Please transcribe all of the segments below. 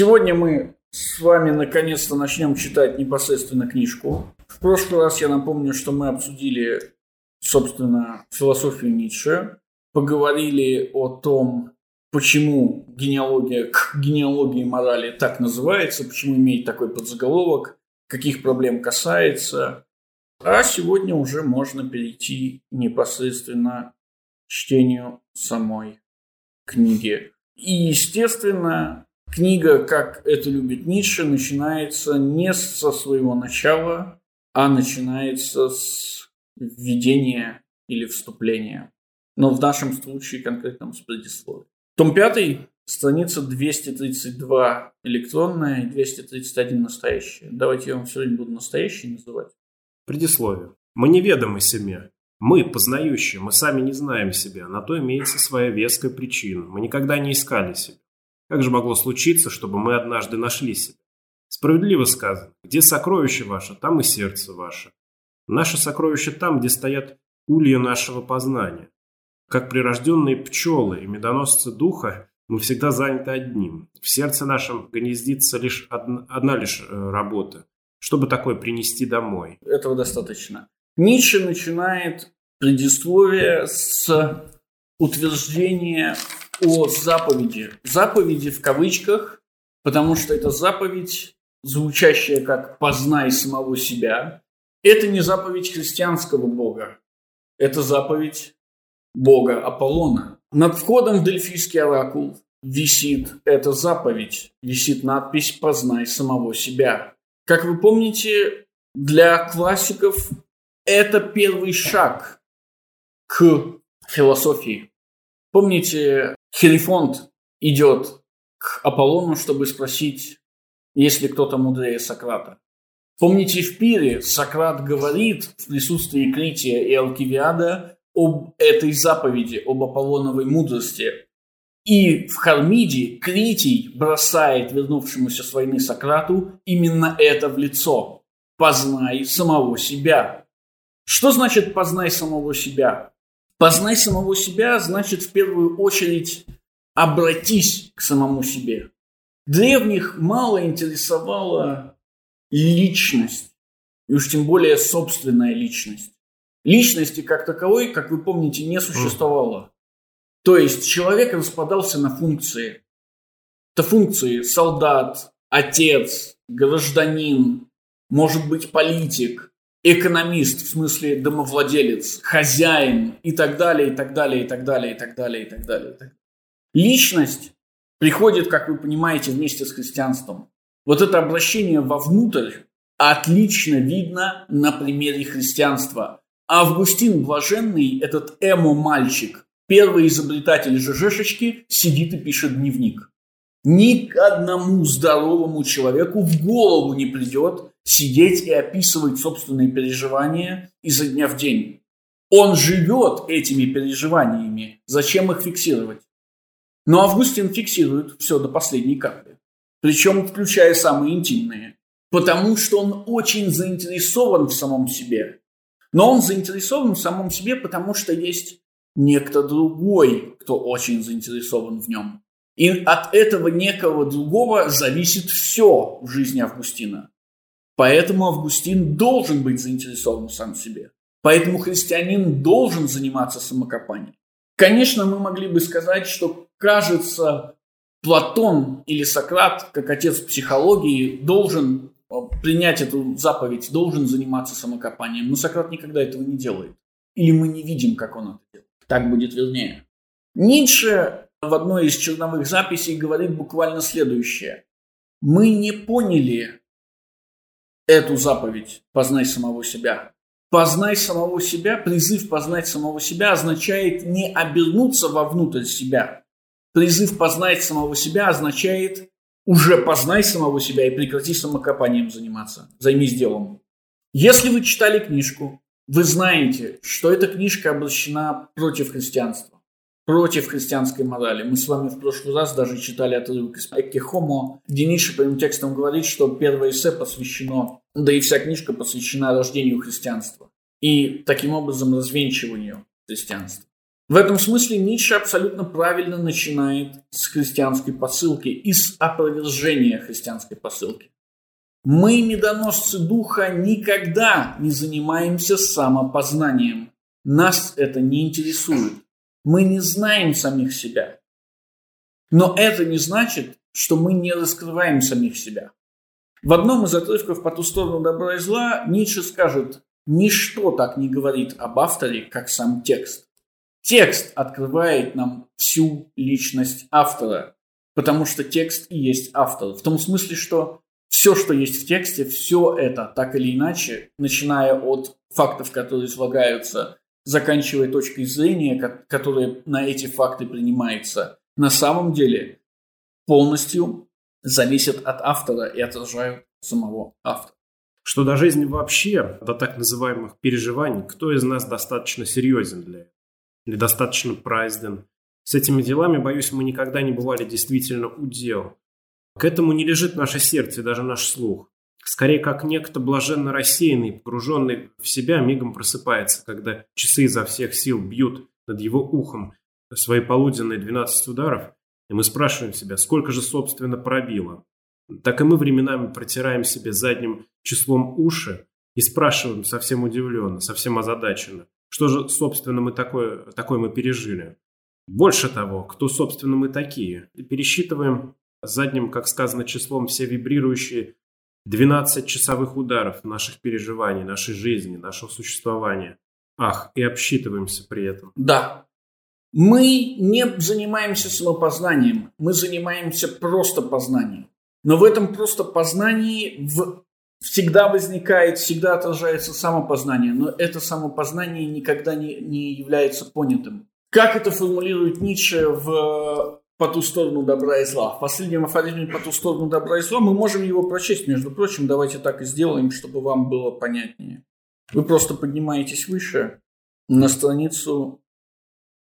Сегодня мы с вами наконец-то начнем читать непосредственно книжку. В прошлый раз я напомню, что мы обсудили, собственно, философию Ницше, поговорили о том, почему генеалогия к генеалогии морали так называется, почему имеет такой подзаголовок, каких проблем касается. А сегодня уже можно перейти непосредственно к чтению самой книги. И, естественно, Книга, как это любит Ницше, начинается не со своего начала, а начинается с введения или вступления. Но в нашем случае конкретном с предисловия. Том 5, страница 232 электронная и 231 настоящая. Давайте я вам сегодня буду настоящий называть. Предисловие. Мы неведомы себе. Мы, познающие, мы сами не знаем себя. На то имеется своя веская причина. Мы никогда не искали себя. Как же могло случиться, чтобы мы однажды нашли себя? Справедливо сказано, где сокровище ваше, там и сердце ваше. Наше сокровище там, где стоят улья нашего познания. Как прирожденные пчелы и медоносцы духа, мы всегда заняты одним. В сердце нашем гнездится лишь одна, одна лишь э, работа. Чтобы такое принести домой? Этого достаточно. Ницше начинает предисловие с утверждения о заповеди. Заповеди в кавычках, потому что это заповедь, звучащая как «познай самого себя». Это не заповедь христианского бога. Это заповедь бога Аполлона. Над входом в Дельфийский оракул висит эта заповедь, висит надпись «Познай самого себя». Как вы помните, для классиков это первый шаг к философии. Помните, Хелифонт идет к Аполлону, чтобы спросить, есть ли кто-то мудрее Сократа. Помните, в Пире Сократ говорит в присутствии Крития и Алкивиада об этой заповеди, об Аполлоновой мудрости. И в Хармиде Критий бросает вернувшемуся с войны Сократу именно это в лицо. «Познай самого себя». Что значит «познай самого себя»? Познай самого себя значит в первую очередь обратись к самому себе. Древних мало интересовала личность, и уж тем более собственная личность. Личности как таковой, как вы помните, не существовало. То есть человек распадался на функции. Это функции солдат, отец, гражданин, может быть политик, экономист, в смысле домовладелец, хозяин и так далее, и так далее, и так далее, и так далее, и так далее. Личность приходит, как вы понимаете, вместе с христианством. Вот это обращение вовнутрь отлично видно на примере христианства. Августин Блаженный, этот эмо-мальчик, первый изобретатель ЖЖшечки, сидит и пишет дневник. Ни одному здоровому человеку в голову не придет сидеть и описывать собственные переживания изо дня в день. Он живет этими переживаниями. Зачем их фиксировать? Но Августин фиксирует все до последней капли. Причем включая самые интимные. Потому что он очень заинтересован в самом себе. Но он заинтересован в самом себе, потому что есть некто другой, кто очень заинтересован в нем. И от этого некого другого зависит все в жизни Августина. Поэтому Августин должен быть заинтересован сам в себе. Поэтому христианин должен заниматься самокопанием. Конечно, мы могли бы сказать, что, кажется, Платон или Сократ, как отец психологии, должен э, принять эту заповедь, должен заниматься самокопанием. Но Сократ никогда этого не делает. Или мы не видим, как он это делает. Так будет вернее. Ницше в одной из черновых записей говорит буквально следующее. Мы не поняли эту заповедь «познай самого себя». Познай самого себя, призыв познать самого себя означает не обернуться вовнутрь себя. Призыв познать самого себя означает уже познай самого себя и прекрати самокопанием заниматься. Займись делом. Если вы читали книжку, вы знаете, что эта книжка обращена против христианства против христианской морали. Мы с вами в прошлый раз даже читали отрывок из Экки Хомо, где Ницше прямым текстом говорит, что первое эссе посвящено, да и вся книжка посвящена рождению христианства и таким образом развенчиванию христианства. В этом смысле Ницше абсолютно правильно начинает с христианской посылки и с опровержения христианской посылки. Мы, медоносцы духа, никогда не занимаемся самопознанием. Нас это не интересует. Мы не знаем самих себя. Но это не значит, что мы не раскрываем самих себя. В одном из отрывков «По ту сторону добра и зла» Ницше скажет «Ничто так не говорит об авторе, как сам текст». Текст открывает нам всю личность автора, потому что текст и есть автор. В том смысле, что все, что есть в тексте, все это, так или иначе, начиная от фактов, которые излагаются, заканчивая точкой зрения, которая на эти факты принимается, на самом деле полностью зависят от автора и отражают самого автора. Что до жизни вообще, до так называемых переживаний, кто из нас достаточно серьезен для этого? Или достаточно празден? С этими делами, боюсь, мы никогда не бывали действительно у дел. К этому не лежит наше сердце даже наш слух. Скорее, как некто блаженно рассеянный, погруженный в себя, мигом просыпается, когда часы изо всех сил бьют над его ухом свои полуденные 12 ударов, и мы спрашиваем себя, сколько же, собственно, пробило. Так и мы временами протираем себе задним числом уши и спрашиваем совсем удивленно, совсем озадаченно, что же, собственно, мы такое, такое мы пережили. Больше того, кто, собственно, мы такие. И пересчитываем задним, как сказано, числом все вибрирующие 12 часовых ударов наших переживаний, нашей жизни, нашего существования. Ах, и обсчитываемся при этом. Да. Мы не занимаемся самопознанием, мы занимаемся просто познанием. Но в этом просто познании в... всегда возникает, всегда отражается самопознание, но это самопознание никогда не, не является понятым. Как это формулирует Ницше в по ту сторону добра и зла. В последнем афоризме по ту сторону добра и зла мы можем его прочесть, между прочим, давайте так и сделаем, чтобы вам было понятнее. Вы просто поднимаетесь выше на страницу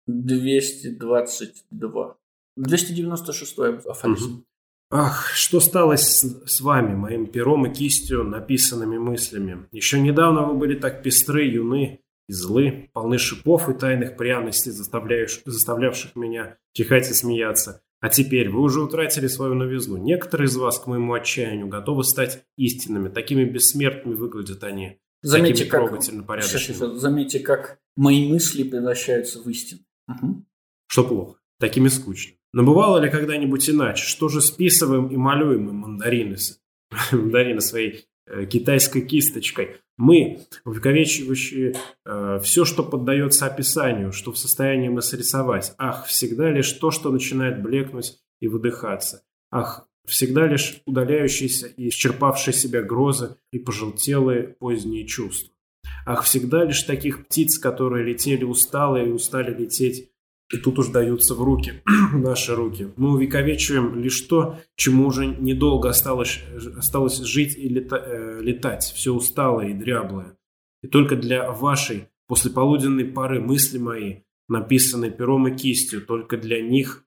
222. 296 афоризм. Угу. Ах, что стало с, с вами, моим пером и кистью, написанными мыслями? Еще недавно вы были так пестры, юны и злы, полны шипов и тайных пряностей, заставлявших меня чихать и смеяться. А теперь вы уже утратили свою новизну. Некоторые из вас, к моему отчаянию, готовы стать истинными. Такими бессмертными выглядят они. Заметьте, как, заметьте, как мои мысли превращаются в истину. Угу. Что плохо? Такими скучно. Но бывало ли когда-нибудь иначе? Что же списываем и малюем мы мандарины, мандарины своей э, китайской кисточкой? Мы, увековечивающие э, все, что поддается описанию, что в состоянии мы срисовать. Ах, всегда лишь то, что начинает блекнуть и выдыхаться. Ах, всегда лишь удаляющиеся и исчерпавшие себя грозы и пожелтелые поздние чувства. Ах, всегда лишь таких птиц, которые летели усталые и устали лететь и тут уж даются в руки, наши руки. Мы увековечиваем лишь то, чему уже недолго осталось, осталось жить и лета, э, летать. Все усталое и дряблое. И только для вашей послеполуденной пары мысли мои, написанные пером и кистью, только для них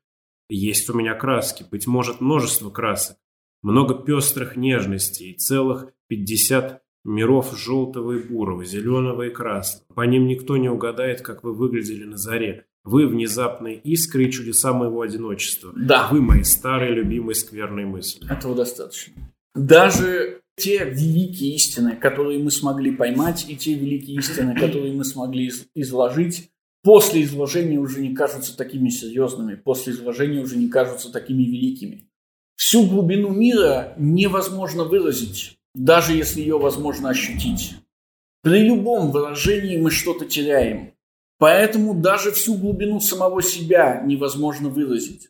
есть у меня краски. Быть может, множество красок. Много пестрых нежностей и целых пятьдесят миров желтого и бурого, зеленого и красного. По ним никто не угадает, как вы выглядели на заре вы внезапные искры и чудеса моего одиночества. Да. Вы мои старые, любимые, скверные мысли. Этого достаточно. Даже те великие истины, которые мы смогли поймать, и те великие истины, которые мы смогли изложить, после изложения уже не кажутся такими серьезными, после изложения уже не кажутся такими великими. Всю глубину мира невозможно выразить, даже если ее возможно ощутить. При любом выражении мы что-то теряем. Поэтому даже всю глубину самого себя невозможно выразить,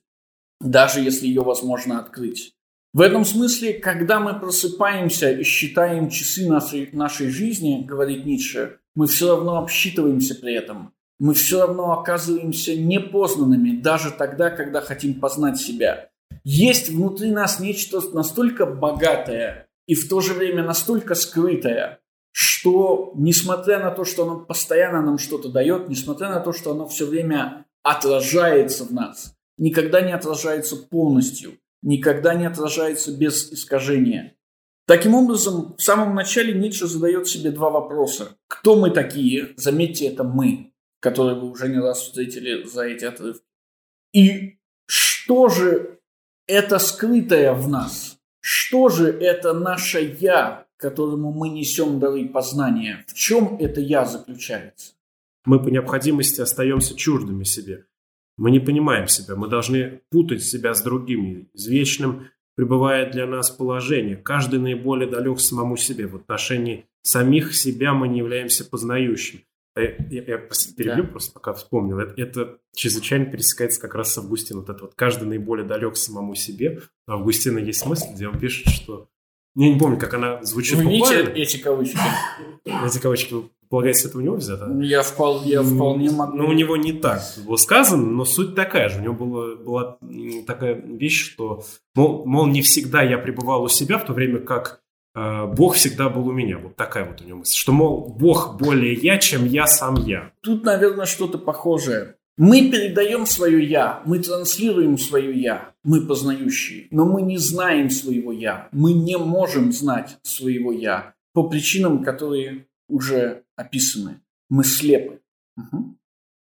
даже если ее возможно открыть. В этом смысле, когда мы просыпаемся и считаем часы нашей, нашей жизни, говорит Ницше, мы все равно обсчитываемся при этом. Мы все равно оказываемся непознанными, даже тогда, когда хотим познать себя. Есть внутри нас нечто настолько богатое и в то же время настолько скрытое, что несмотря на то, что оно постоянно нам что-то дает, несмотря на то, что оно все время отражается в нас, никогда не отражается полностью, никогда не отражается без искажения. Таким образом, в самом начале Ницше задает себе два вопроса. Кто мы такие? Заметьте, это мы. которые вы уже не раз встретили за эти отрывки. И что же это скрытое в нас? Что же это наше «я», которому мы несем дары познания? В чем это «я» заключается? Мы по необходимости остаемся чуждыми себе. Мы не понимаем себя, мы должны путать себя с другими. Извечным пребывает для нас положение. Каждый наиболее далек самому себе. В отношении самих себя мы не являемся познающими. А я, я, я перебью да. просто, пока вспомнил. Это, это чрезвычайно пересекается как раз с Августином. Вот это вот каждый наиболее далек самому себе. У Августина есть мысль, где он пишет, что... Я не помню, как она звучит Вы видите эти кавычки? Эти кавычки, вы полагаете, это у него взято? Я, впол, я вполне могу. Ну, у него не так было сказано, но суть такая же. У него было, была такая вещь, что, мол, мол, не всегда я пребывал у себя, в то время как Э, Бог всегда был у меня. Вот такая вот у него мысль. Что, мол, Бог более я, чем я сам я. Тут, наверное, что-то похожее. Мы передаем свое «я», мы транслируем свое «я», мы познающие, но мы не знаем своего «я», мы не можем знать своего «я» по причинам, которые уже описаны. Мы слепы. Угу.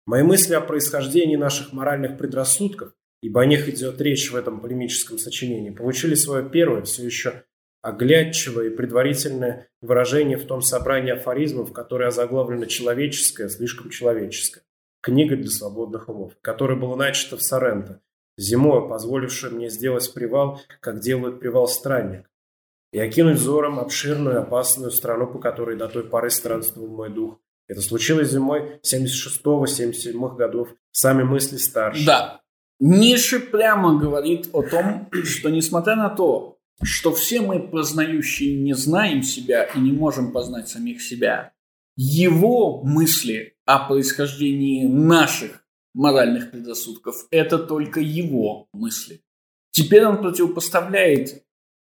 Мои мысли о происхождении наших моральных предрассудков, ибо о них идет речь в этом полемическом сочинении, получили свое первое, все еще оглядчивое и предварительное выражение в том собрании афоризмов, которое озаглавлено «Человеческое, слишком человеческое». Книга для свободных умов, которая была начата в Соренто, зимой, позволившая мне сделать привал, как делает привал странник, и окинуть взором обширную опасную страну, по которой до той поры странствовал мой дух. Это случилось зимой 76-77 годов. Сами мысли старше. Да. Нише прямо говорит о том, что несмотря на то, что все мы, познающие, не знаем себя и не можем познать самих себя, его мысли о происхождении наших моральных предрассудков – это только его мысли. Теперь он противопоставляет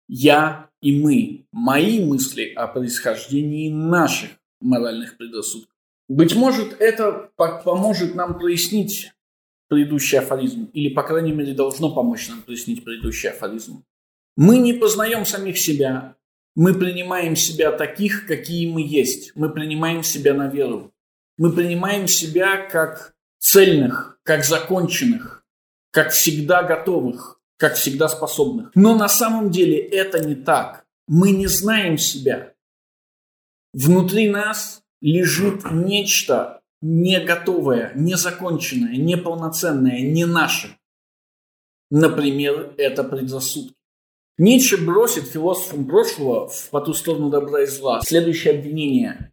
«я» и «мы», мои мысли о происхождении наших моральных предрассудков. Быть может, это поможет нам прояснить предыдущий афоризм, или, по крайней мере, должно помочь нам прояснить предыдущий афоризм. Мы не познаем самих себя. Мы принимаем себя таких, какие мы есть. Мы принимаем себя на веру. Мы принимаем себя как цельных, как законченных, как всегда готовых, как всегда способных. Но на самом деле это не так. Мы не знаем себя. Внутри нас лежит нечто не готовое, незаконченное, неполноценное, не наше. Например, это предрассудки. Ницше бросит философам прошлого в «По ту сторону добра и зла» следующее обвинение.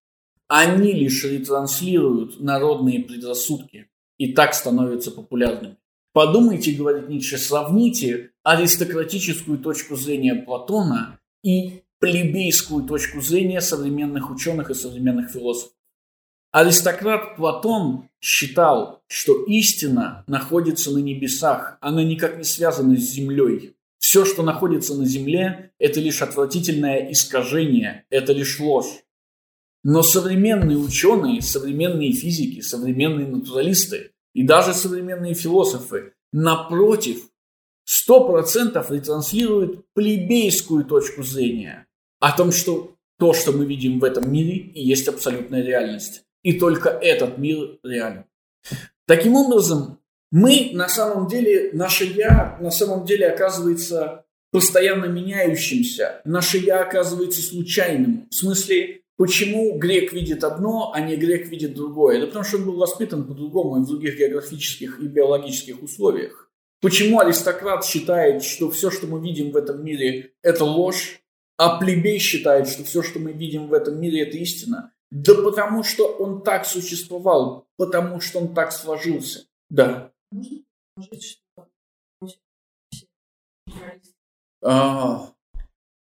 Они лишь ретранслируют народные предрассудки и так становятся популярными. Подумайте, говорит Ницше, сравните аристократическую точку зрения Платона и плебейскую точку зрения современных ученых и современных философов. Аристократ Платон считал, что истина находится на небесах, она никак не связана с землей. Все, что находится на Земле, это лишь отвратительное искажение, это лишь ложь. Но современные ученые, современные физики, современные натуралисты и даже современные философы, напротив, 100% ретранслируют плебейскую точку зрения о том, что то, что мы видим в этом мире, и есть абсолютная реальность. И только этот мир реален. Таким образом, мы на самом деле, наше «я» на самом деле оказывается постоянно меняющимся. Наше «я» оказывается случайным. В смысле, почему грек видит одно, а не грек видит другое? Да потому что он был воспитан по-другому и в других географических и биологических условиях. Почему аристократ считает, что все, что мы видим в этом мире, это ложь, а плебей считает, что все, что мы видим в этом мире, это истина? Да потому что он так существовал, потому что он так сложился. Да. А,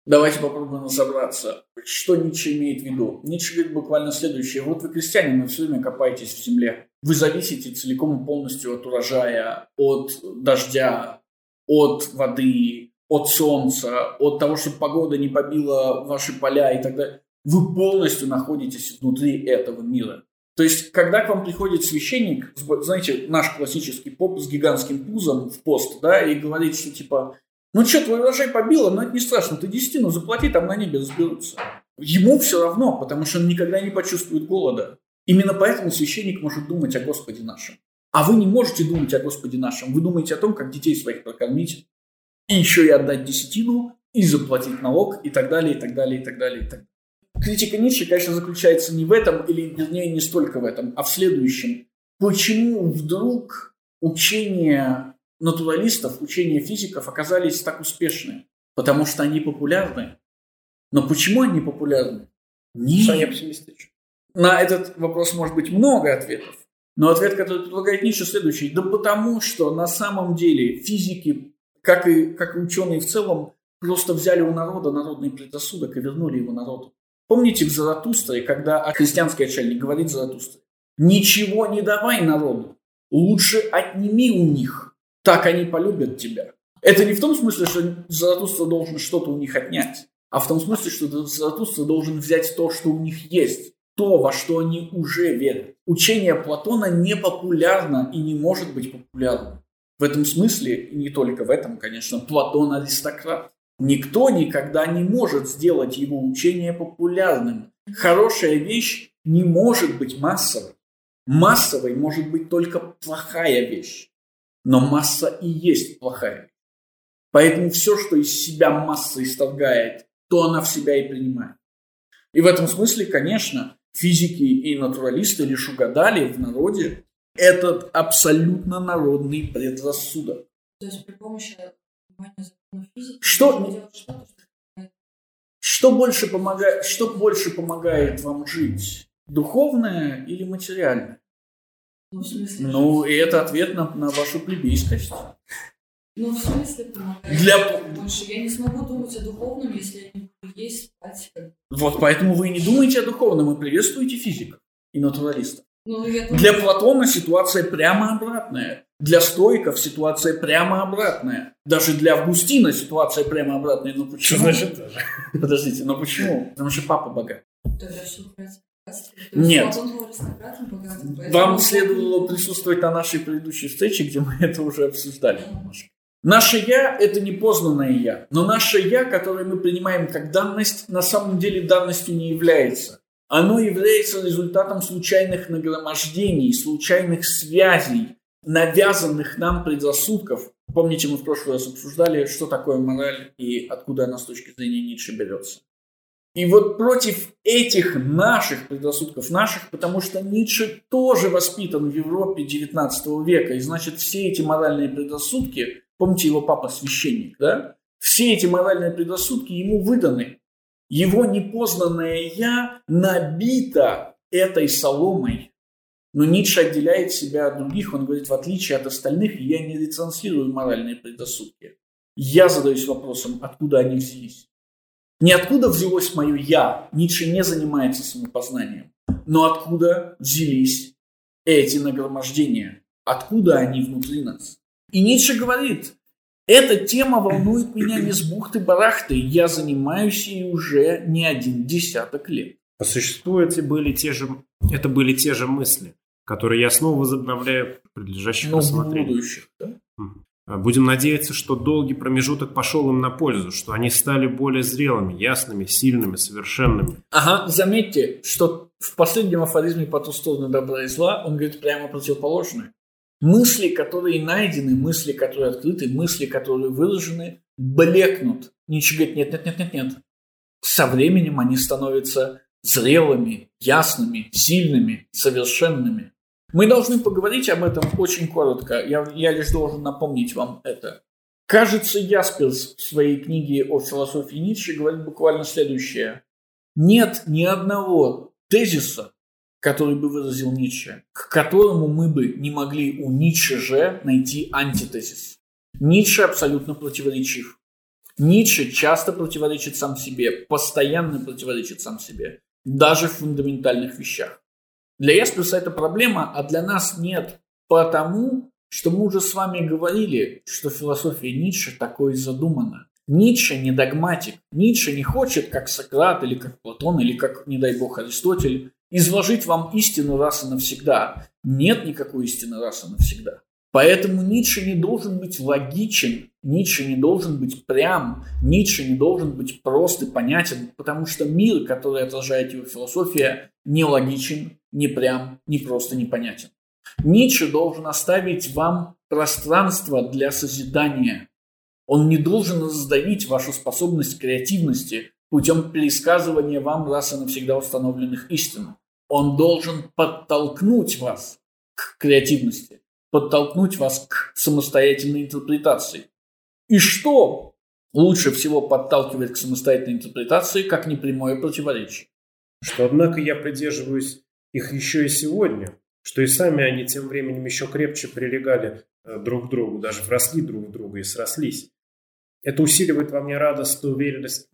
давайте попробуем разобраться, что Ницше имеет в виду. Ницше говорит буквально следующее. Вот вы крестьянин, вы все время копаетесь в земле. Вы зависите целиком и полностью от урожая, от дождя, от воды, от солнца, от того, чтобы погода не побила ваши поля и так далее. Вы полностью находитесь внутри этого мира. То есть, когда к вам приходит священник, знаете, наш классический поп с гигантским пузом в пост, да, и говорит, что типа, ну что, твой урожай побило, но это не страшно, ты десятину заплати, там на небе разберутся. Ему все равно, потому что он никогда не почувствует голода. Именно поэтому священник может думать о Господе нашем. А вы не можете думать о Господе нашем. Вы думаете о том, как детей своих прокормить, и еще и отдать десятину, и заплатить налог, и так далее, и так далее, и так далее, и так далее. Критика Ницше, конечно, заключается не в этом, или вернее не столько в этом, а в следующем. Почему вдруг учения натуралистов, учения физиков оказались так успешны? Потому что они популярны. Но почему они популярны? Не. Что они оптимистичны. На этот вопрос может быть много ответов. Но ответ, который предлагает Ницше, следующий. Да потому что на самом деле физики, как и, как и ученые в целом, просто взяли у народа народный предрассудок и вернули его народу. Помните в Заратустре, когда христианский отшельник говорит Заратустре, «Ничего не давай народу, лучше отними у них, так они полюбят тебя». Это не в том смысле, что Заратустра должен что-то у них отнять, а в том смысле, что Заратустра должен взять то, что у них есть, то, во что они уже верят. Учение Платона не популярно и не может быть популярным. В этом смысле, и не только в этом, конечно, Платон аристократ. Никто никогда не может сделать его учение популярным. Хорошая вещь не может быть массовой. Массовой может быть только плохая вещь. Но масса и есть плохая. Поэтому все, что из себя масса исторгает, то она в себя и принимает. И в этом смысле, конечно, физики и натуралисты лишь угадали в народе этот абсолютно народный предрассудок. То есть при помощи что, что, больше помогает, что больше помогает вам жить? Духовное или материальное? Ну, в смысле, ну и это ответ на, на вашу плебейскость. Ну, в смысле помогает Для... больше? Я не смогу думать о духовном, если я не буду есть, спать. Вот поэтому вы не думаете о духовном и приветствуете физиков и натуралистов. Ну, я Для Платона ситуация прямо обратная. Для стоиков ситуация прямо обратная. Даже для Августина ситуация прямо обратная. Но почему? Что значит даже? Подождите, но почему? Потому что папа богат. Тогда все Нет. Вам следовало присутствовать на нашей предыдущей встрече, где мы это уже обсуждали немножко. Наше «я» – это непознанное «я». Но наше «я», которое мы принимаем как данность, на самом деле данностью не является. Оно является результатом случайных нагромождений, случайных связей, навязанных нам предрассудков. Помните, мы в прошлый раз обсуждали, что такое мораль и откуда она с точки зрения Ницше берется. И вот против этих наших предрассудков, наших, потому что Ницше тоже воспитан в Европе XIX века, и значит все эти моральные предрассудки, помните его папа священник, да? Все эти моральные предрассудки ему выданы. Его непознанное «я» набито этой соломой. Но Ницше отделяет себя от других. Он говорит, в отличие от остальных, я не рецензирую моральные предрассудки. Я задаюсь вопросом, откуда они взялись. Не откуда взялось мое «я», Ницше не занимается самопознанием, но откуда взялись эти нагромождения, откуда они внутри нас. И Ницше говорит, эта тема волнует меня не с бухты-барахты. Я занимаюсь ей уже не один десяток лет. По существу эти были те же, это были те же мысли, которые я снова возобновляю в предлежащих Но рассмотрениях. будущих, да? А, будем надеяться, что долгий промежуток пошел им на пользу, что они стали более зрелыми, ясными, сильными, совершенными. Ага, заметьте, что в последнем афоризме по ту сторону добра и зла он говорит прямо противоположное. Мысли, которые найдены, мысли, которые открыты, мысли, которые выражены, блекнут. Ничего говорит, нет, нет, нет, нет, нет. Со временем они становятся зрелыми, ясными, сильными, совершенными. Мы должны поговорить об этом очень коротко. Я, я лишь должен напомнить вам это. Кажется, Ясперс в своей книге о философии Ницше говорит буквально следующее. Нет ни одного тезиса, который бы выразил Ницше, к которому мы бы не могли у Ницше же найти антитезис. Ницше абсолютно противоречив. Ницше часто противоречит сам себе, постоянно противоречит сам себе, даже в фундаментальных вещах. Для Ясперса это проблема, а для нас нет, потому что мы уже с вами говорили, что философия Ницше такое задумана. Ницше не догматик. Ницше не хочет, как Сократ или как Платон или как, не дай бог, Аристотель, изложить вам истину раз и навсегда. Нет никакой истины раз и навсегда. Поэтому Ницше не должен быть логичен, Ницше не должен быть прям, Ницше не должен быть прост и понятен, потому что мир, который отражает его философия, не логичен, не прям, не просто непонятен. Ницше должен оставить вам пространство для созидания. Он не должен раздавить вашу способность креативности путем пересказывания вам раз и навсегда установленных истин. Он должен подтолкнуть вас к креативности, подтолкнуть вас к самостоятельной интерпретации. И что лучше всего подталкивает к самостоятельной интерпретации, как непрямое противоречие? Что, однако, я придерживаюсь их еще и сегодня, что и сами они тем временем еще крепче прилегали э, друг к другу, даже вросли друг в друга и срослись. Это усиливает во мне радостную уверенность,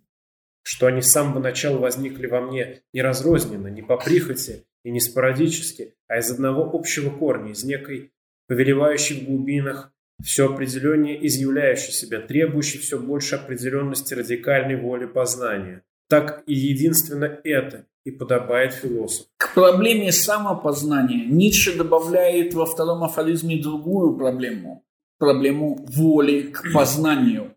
что они с самого начала возникли во мне не разрозненно, не по прихоти и не спорадически, а из одного общего корня, из некой повелевающей в глубинах, все определеннее изъявляющей себя, требующей все больше определенности радикальной воли познания. Так и единственно это и подобает философу. К проблеме самопознания Ницше добавляет во втором афоризме другую проблему. Проблему воли к познанию.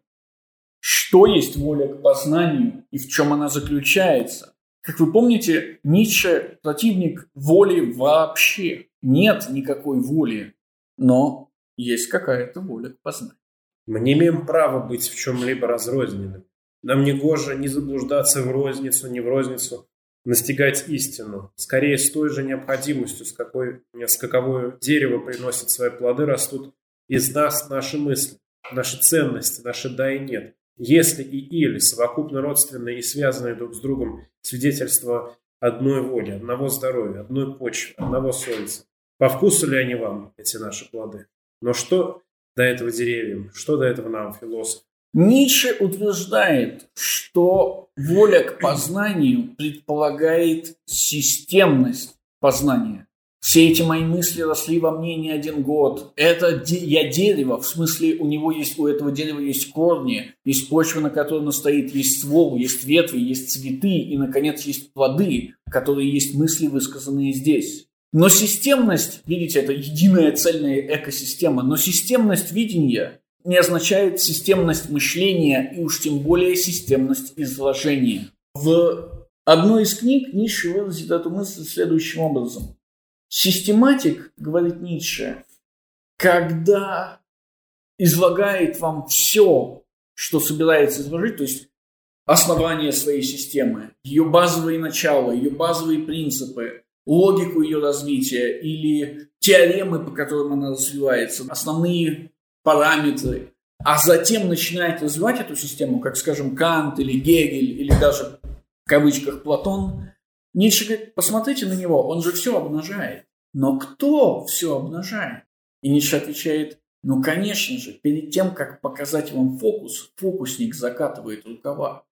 Что есть воля к познанию и в чем она заключается? Как вы помните, Ницше противник воли вообще. Нет никакой воли, но есть какая-то воля к познанию. Мы не имеем права быть в чем-либо разрозненным. Нам не гоже не заблуждаться в розницу, не в розницу, настигать истину. Скорее, с той же необходимостью, с какой, с каковой дерево приносит свои плоды, растут из нас наши мысли, наши ценности, наши «да» и «нет». Если и «или» совокупно родственные и связанные друг с другом свидетельства одной воли, одного здоровья, одной почвы, одного солнца, по вкусу ли они вам, эти наши плоды? Но что до этого деревьям, что до этого нам, философ? Ницше утверждает, что воля к познанию предполагает системность познания. Все эти мои мысли росли во мне не один год. Это де- я дерево, в смысле у него есть, у этого дерева есть корни, есть почва, на которой оно стоит, есть ствол, есть ветви, есть цветы и, наконец, есть плоды, которые есть мысли, высказанные здесь. Но системность, видите, это единая цельная экосистема, но системность видения не означает системность мышления и уж тем более системность изложения. В одной из книг Ницше выразит эту мысль следующим образом. Систематик, говорит Ницше, когда излагает вам все, что собирается изложить, то есть основание своей системы, ее базовые начала, ее базовые принципы, логику ее развития или теоремы, по которым она развивается, основные параметры, а затем начинает развивать эту систему, как, скажем, Кант или Гегель, или даже в кавычках Платон, Ницше говорит, посмотрите на него, он же все обнажает. Но кто все обнажает? И Ницше отвечает, ну, конечно же, перед тем, как показать вам фокус, фокусник закатывает рукава.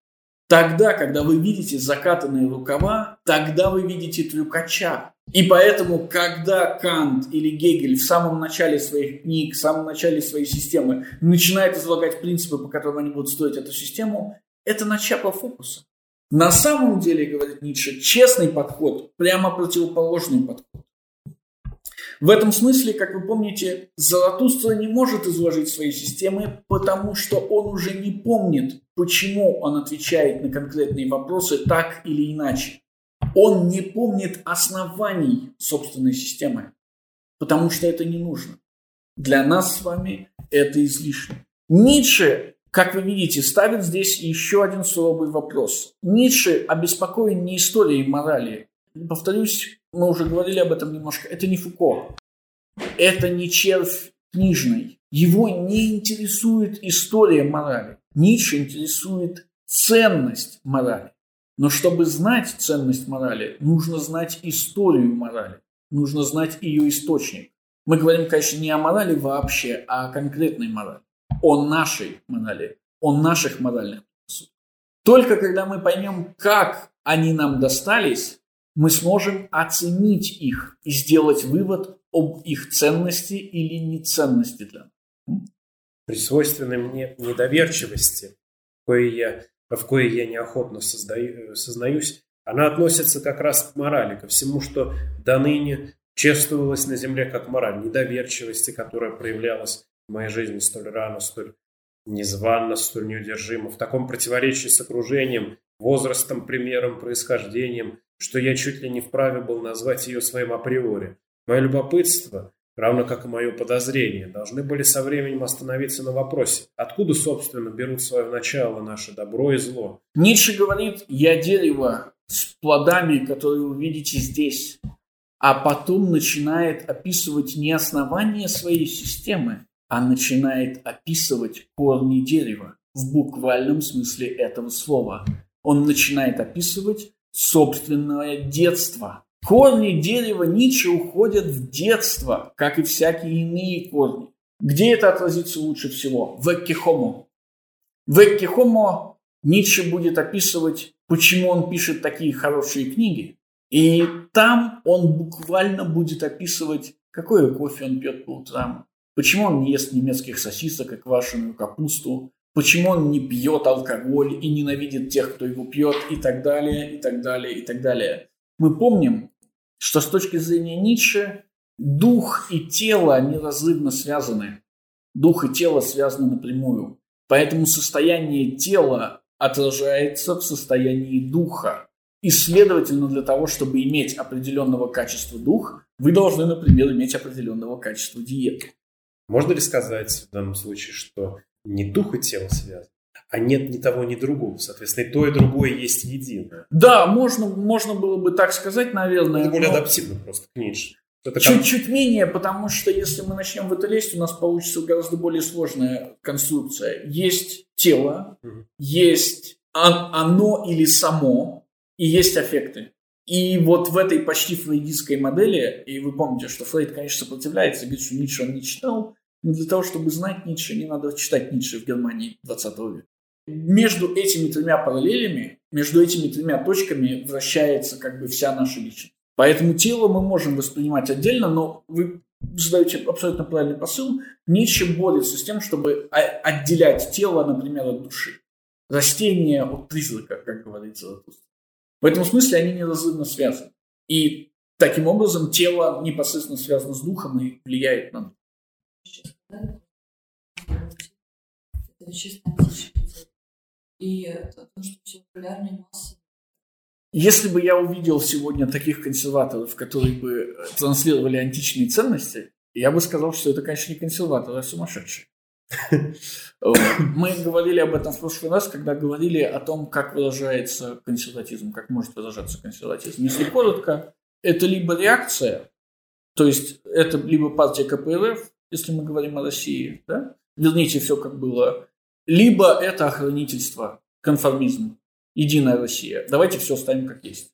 Тогда, когда вы видите закатанные рукава, тогда вы видите трюкача. И поэтому, когда Кант или Гегель в самом начале своих книг, в самом начале своей системы начинают излагать принципы, по которым они будут строить эту систему, это начало фокуса. На самом деле, говорит Ницше, честный подход прямо противоположный подход. В этом смысле, как вы помните, Заратустра не может изложить свои системы, потому что он уже не помнит, почему он отвечает на конкретные вопросы так или иначе. Он не помнит оснований собственной системы, потому что это не нужно. Для нас с вами это излишне. Ницше, как вы видите, ставит здесь еще один суровый вопрос. Ницше обеспокоен не историей морали. Повторюсь, мы уже говорили об этом немножко. Это не Фуко. Это не червь книжный. Его не интересует история морали. Ницше интересует ценность морали. Но чтобы знать ценность морали, нужно знать историю морали. Нужно знать ее источник. Мы говорим, конечно, не о морали вообще, а о конкретной морали. О нашей морали. О наших моральных предрассудках. Только когда мы поймем, как они нам достались, мы сможем оценить их и сделать вывод об их ценности или неценности для нас. При свойственной мне недоверчивости, кое я, в кое я неохотно создаю, сознаюсь, она относится как раз к морали, ко всему, что до ныне чествовалась на земле как мораль недоверчивости, которая проявлялась в моей жизни столь рано, столь незванно, столь неудержимо, в таком противоречии с окружением, возрастом, примером, происхождением, что я чуть ли не вправе был назвать ее своим априори. Мое любопытство, равно как и мое подозрение, должны были со временем остановиться на вопросе, откуда, собственно, берут свое начало наше добро и зло. Ницше говорит, я дерево с плодами, которые вы видите здесь, а потом начинает описывать не основание своей системы, а начинает описывать корни дерева в буквальном смысле этого слова. Он начинает описывать собственное детство. Корни дерева Ницше уходят в детство, как и всякие иные корни. Где это отразится лучше всего? В Эккихомо. В Эккихомо Ницше будет описывать, почему он пишет такие хорошие книги. И там он буквально будет описывать, какое кофе он пьет по утрам, Почему он не ест немецких сосисок и квашеную капусту? Почему он не пьет алкоголь и ненавидит тех, кто его пьет, и так далее, и так далее, и так далее. Мы помним, что с точки зрения Ницше дух и тело неразрывно связаны. Дух и тело связаны напрямую. Поэтому состояние тела отражается в состоянии духа. И, следовательно, для того, чтобы иметь определенного качества дух, вы должны, например, иметь определенного качества диету. Можно ли сказать в данном случае, что не дух и тело связаны, а нет ни того, ни другого. Соответственно, и то, и другое есть единое. Да, можно, можно было бы так сказать, наверное. Это более но... адаптивно просто к Ницше. Чуть-чуть менее, потому что если мы начнем в это лезть, у нас получится гораздо более сложная конструкция. Есть тело, угу. есть оно или само, и есть аффекты. И вот в этой почти фрейдистской модели, и вы помните, что Фрейд, конечно, сопротивляется, говорит, что Ницше он не читал, но для того, чтобы знать Ницше, не надо читать Ницше в Германии 20 века. Между этими тремя параллелями, между этими тремя точками вращается как бы вся наша личность. Поэтому тело мы можем воспринимать отдельно, но вы задаете абсолютно правильный посыл. Ницше борется с тем, чтобы отделять тело, например, от души. Растение от призрака, как говорится. В этом смысле они неразрывно связаны. И таким образом тело непосредственно связано с духом и влияет на дух это чисто И то, что все популярные массы если бы я увидел сегодня таких консерваторов, которые бы транслировали античные ценности, я бы сказал, что это, конечно, не консерваторы, а сумасшедшие. Мы говорили об этом в прошлый раз, когда говорили о том, как выражается консерватизм, как может выражаться консерватизм. Если коротко, это либо реакция, то есть это либо партия КПРФ, если мы говорим о России, да? верните все как было, либо это охранительство, конформизм, единая Россия. Давайте все оставим как есть.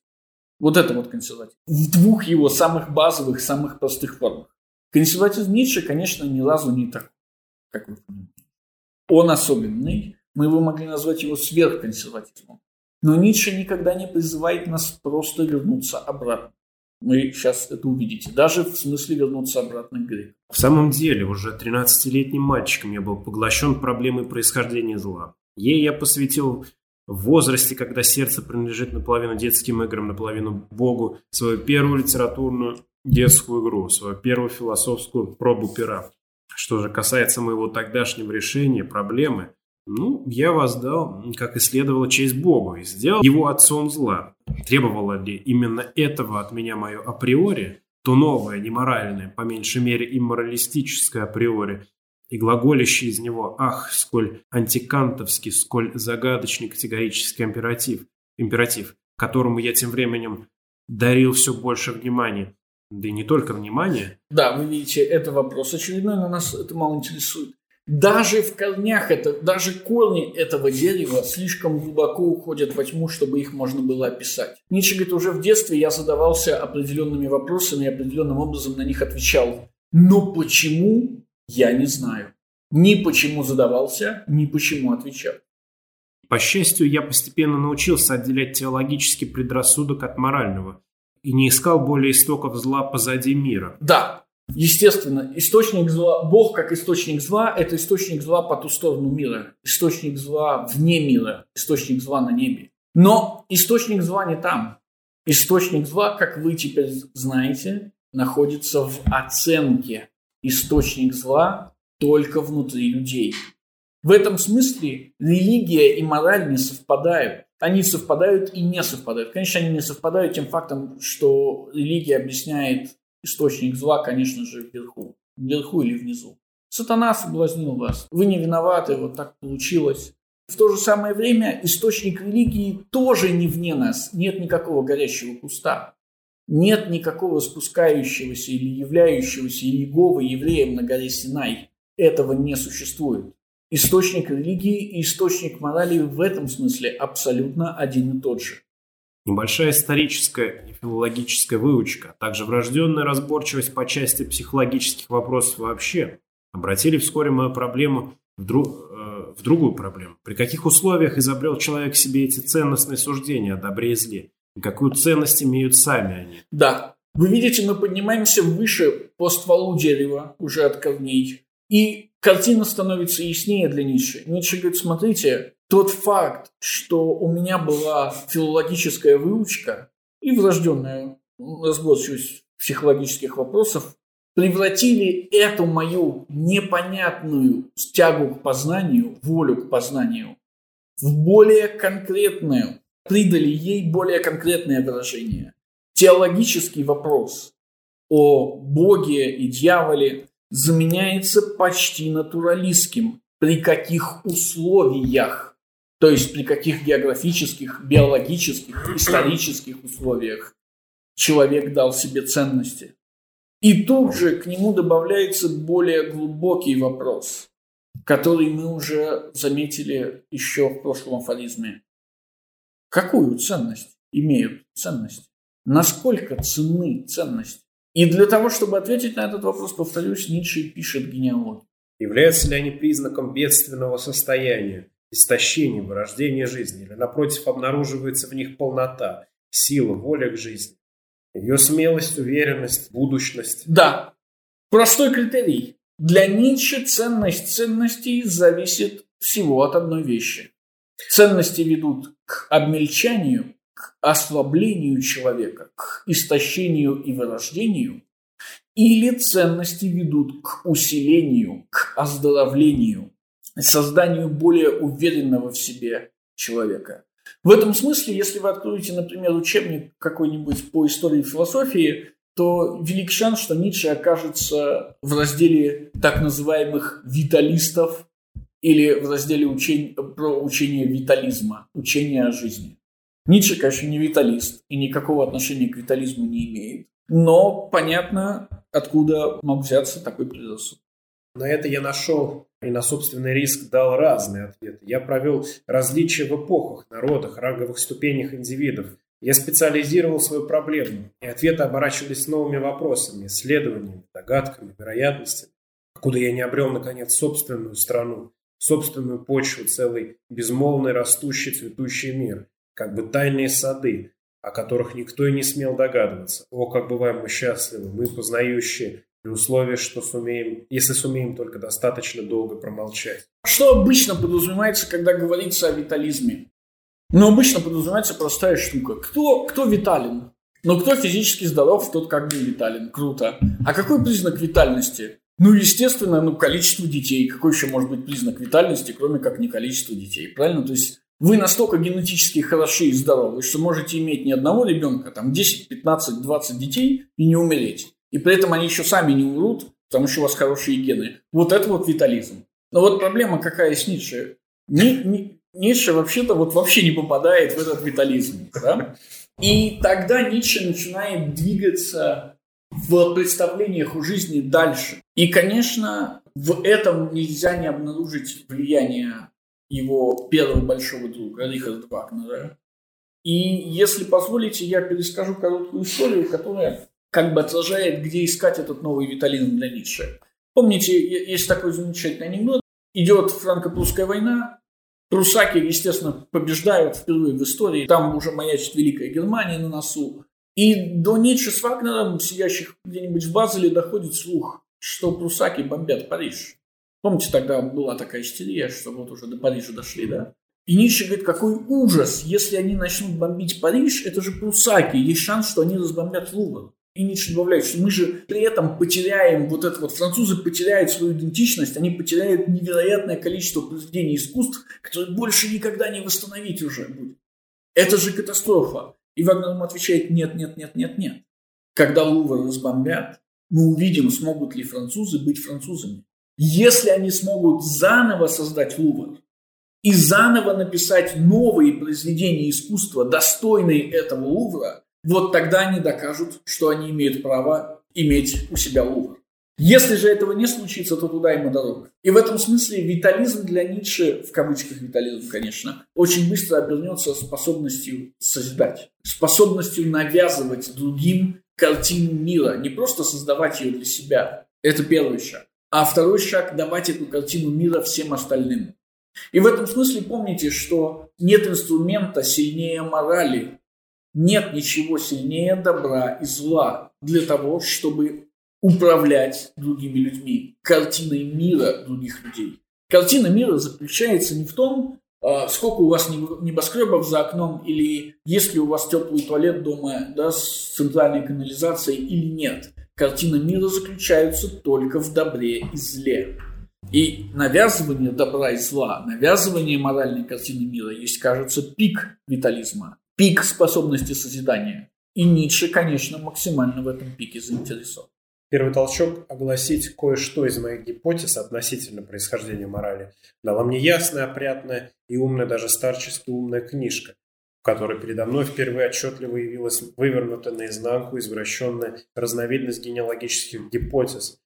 Вот это вот консерватизм. В двух его самых базовых, самых простых формах. Консерватизм Ницше, конечно, ни разу не такой, как вы понимаете. Он особенный. Мы бы могли назвать его сверхконсерватизмом. Но Ницше никогда не призывает нас просто вернуться обратно. Вы сейчас это увидите. Даже в смысле вернуться обратно к грекам. В самом деле, уже 13-летним мальчиком я был поглощен проблемой происхождения зла. Ей я посвятил в возрасте, когда сердце принадлежит наполовину детским играм, наполовину Богу, свою первую литературную детскую игру, свою первую философскую пробу пера. Что же касается моего тогдашнего решения проблемы, ну, я воздал, как и следовало, честь Богу и сделал его отцом зла. Требовало ли именно этого от меня мое априори, то новое, неморальное, по меньшей мере имморалистическое априори, и глаголящий из него «ах, сколь антикантовский, сколь загадочный категорический императив», императив, которому я тем временем дарил все больше внимания. Да и не только внимания. Да, вы видите, это вопрос очередной, но нас это мало интересует. Даже в корнях, это, даже корни этого дерева слишком глубоко уходят во тьму, чтобы их можно было описать. Ницше говорит, уже в детстве я задавался определенными вопросами и определенным образом на них отвечал. Но почему, я не знаю. Ни почему задавался, ни почему отвечал. По счастью, я постепенно научился отделять теологический предрассудок от морального и не искал более истоков зла позади мира. Да, Естественно, источник зла, Бог как источник зла, это источник зла по ту сторону мира, источник зла вне мира, источник зла на небе. Но источник зла не там. Источник зла, как вы теперь знаете, находится в оценке. Источник зла только внутри людей. В этом смысле религия и мораль не совпадают. Они совпадают и не совпадают. Конечно, они не совпадают тем фактом, что религия объясняет источник зла, конечно же, вверху. Вверху или внизу. Сатана соблазнил вас. Вы не виноваты, вот так получилось. В то же самое время источник религии тоже не вне нас. Нет никакого горящего куста. Нет никакого спускающегося или являющегося Иеговы евреем на горе Синай. Этого не существует. Источник религии и источник морали в этом смысле абсолютно один и тот же. Небольшая историческая и филологическая выучка, а также врожденная разборчивость по части психологических вопросов вообще обратили вскоре мою проблему в, дру... э, в другую проблему. При каких условиях изобрел человек себе эти ценностные суждения о добре и зле? И какую ценность имеют сами они? Да, вы видите, мы поднимаемся выше по стволу дерева, уже от корней. И картина становится яснее для Ницше. Ницше говорит, смотрите, тот факт, что у меня была филологическая выучка и врожденная разборчивость психологических вопросов, превратили эту мою непонятную тягу к познанию, волю к познанию, в более конкретную, придали ей более конкретное выражение. Теологический вопрос о Боге и дьяволе заменяется почти натуралистским. При каких условиях? То есть при каких географических, биологических, исторических условиях человек дал себе ценности. И тут же к нему добавляется более глубокий вопрос, который мы уже заметили еще в прошлом афоризме. Какую ценность имеют ценности? Насколько ценны ценности? И для того, чтобы ответить на этот вопрос, повторюсь, Ницше пишет генеалогию. Являются ли они признаком бедственного состояния, истощения, вырождения жизни, или, напротив, обнаруживается в них полнота, сила, воля к жизни, ее смелость, уверенность, будущность? Да, простой критерий. Для Ницше ценность ценностей зависит всего от одной вещи. Ценности ведут к обмельчанию, к ослаблению человека, к истощению и вырождению, или ценности ведут к усилению, к оздоровлению, созданию более уверенного в себе человека. В этом смысле, если вы откроете, например, учебник какой-нибудь по истории философии, то велик шанс, что Ницше окажется в разделе так называемых виталистов или в разделе учень... про учение витализма, учение о жизни. Ницше, конечно, не виталист и никакого отношения к витализму не имеет. Но понятно, откуда мог взяться такой предрассудок. На это я нашел и на собственный риск дал разные ответы. Я провел различия в эпохах, народах, ранговых ступенях индивидов. Я специализировал свою проблему, и ответы оборачивались новыми вопросами, исследованиями, догадками, вероятностями. Откуда я не обрел, наконец, собственную страну, собственную почву, целый безмолвный, растущий, цветущий мир, как бы тайные сады, о которых никто и не смел догадываться. О, как бываем мы счастливы, мы, познающие, при условии, что сумеем, если сумеем только достаточно долго промолчать. Что обычно подразумевается, когда говорится о витализме? Ну, обычно подразумевается простая штука. Кто, кто витален? Но кто физически здоров, тот как бы витален. Круто. А какой признак витальности? Ну, естественно, ну, количество детей. Какой еще может быть признак витальности, кроме как не количество детей? Правильно? То есть вы настолько генетически хороши и здоровы, что можете иметь не одного ребенка, там 10, 15, 20 детей и не умереть. И при этом они еще сами не умрут, потому что у вас хорошие гены. Вот это вот витализм. Но вот проблема какая с Ницше? Ни, ни, Ницше вообще-то вот вообще не попадает в этот витализм. Да? И тогда Ницше начинает двигаться в представлениях о жизни дальше. И, конечно, в этом нельзя не обнаружить влияние его первого большого друга Рихарда Вагнера. И если позволите, я перескажу короткую историю, которая как бы отражает, где искать этот новый витализм для Ницше. Помните, есть такой замечательный анекдот. Идет франко-прусская война, прусаки, естественно, побеждают впервые в истории. Там уже маячит Великая Германия на носу. И до Ницше с Вагнером, сидящих где-нибудь в Базеле, доходит слух, что прусаки бомбят Париж. Помните, тогда была такая истерия, что вот уже до Парижа дошли, да? И Ницше говорит, какой ужас, если они начнут бомбить Париж, это же прусаки, есть шанс, что они разбомбят Лувр. И Ницше добавляет, что мы же при этом потеряем вот это вот, французы потеряют свою идентичность, они потеряют невероятное количество произведений искусств, которые больше никогда не восстановить уже будет. Это же катастрофа. И Вагнер ему отвечает, нет, нет, нет, нет, нет. Когда Лувр разбомбят, мы увидим, смогут ли французы быть французами. Если они смогут заново создать Лувр и заново написать новые произведения искусства, достойные этого Лувра, вот тогда они докажут, что они имеют право иметь у себя Лувр. Если же этого не случится, то туда ему дорога. И в этом смысле витализм для Ницше, в кавычках витализм, конечно, очень быстро обернется способностью созидать, способностью навязывать другим картину мира, не просто создавать ее для себя. Это первый шаг. А второй шаг – давать эту картину мира всем остальным. И в этом смысле помните, что нет инструмента сильнее морали, нет ничего сильнее добра и зла для того, чтобы управлять другими людьми, картиной мира других людей. Картина мира заключается не в том, а, сколько у вас небоскребов за окном, или есть ли у вас теплый туалет дома да, с центральной канализацией или нет. Картина мира заключается только в добре и зле. И навязывание добра и зла, навязывание моральной картины мира есть, кажется, пик витализма, пик способности созидания. И Ницше, конечно, максимально в этом пике заинтересован. Первый толчок огласить кое-что из моих гипотез относительно происхождения морали дала мне ясная, опрятная и умная, даже старчески умная книжка, которой передо мной впервые отчетливо явилась вывернутая наизнанку извращенная разновидность генеалогических гипотез,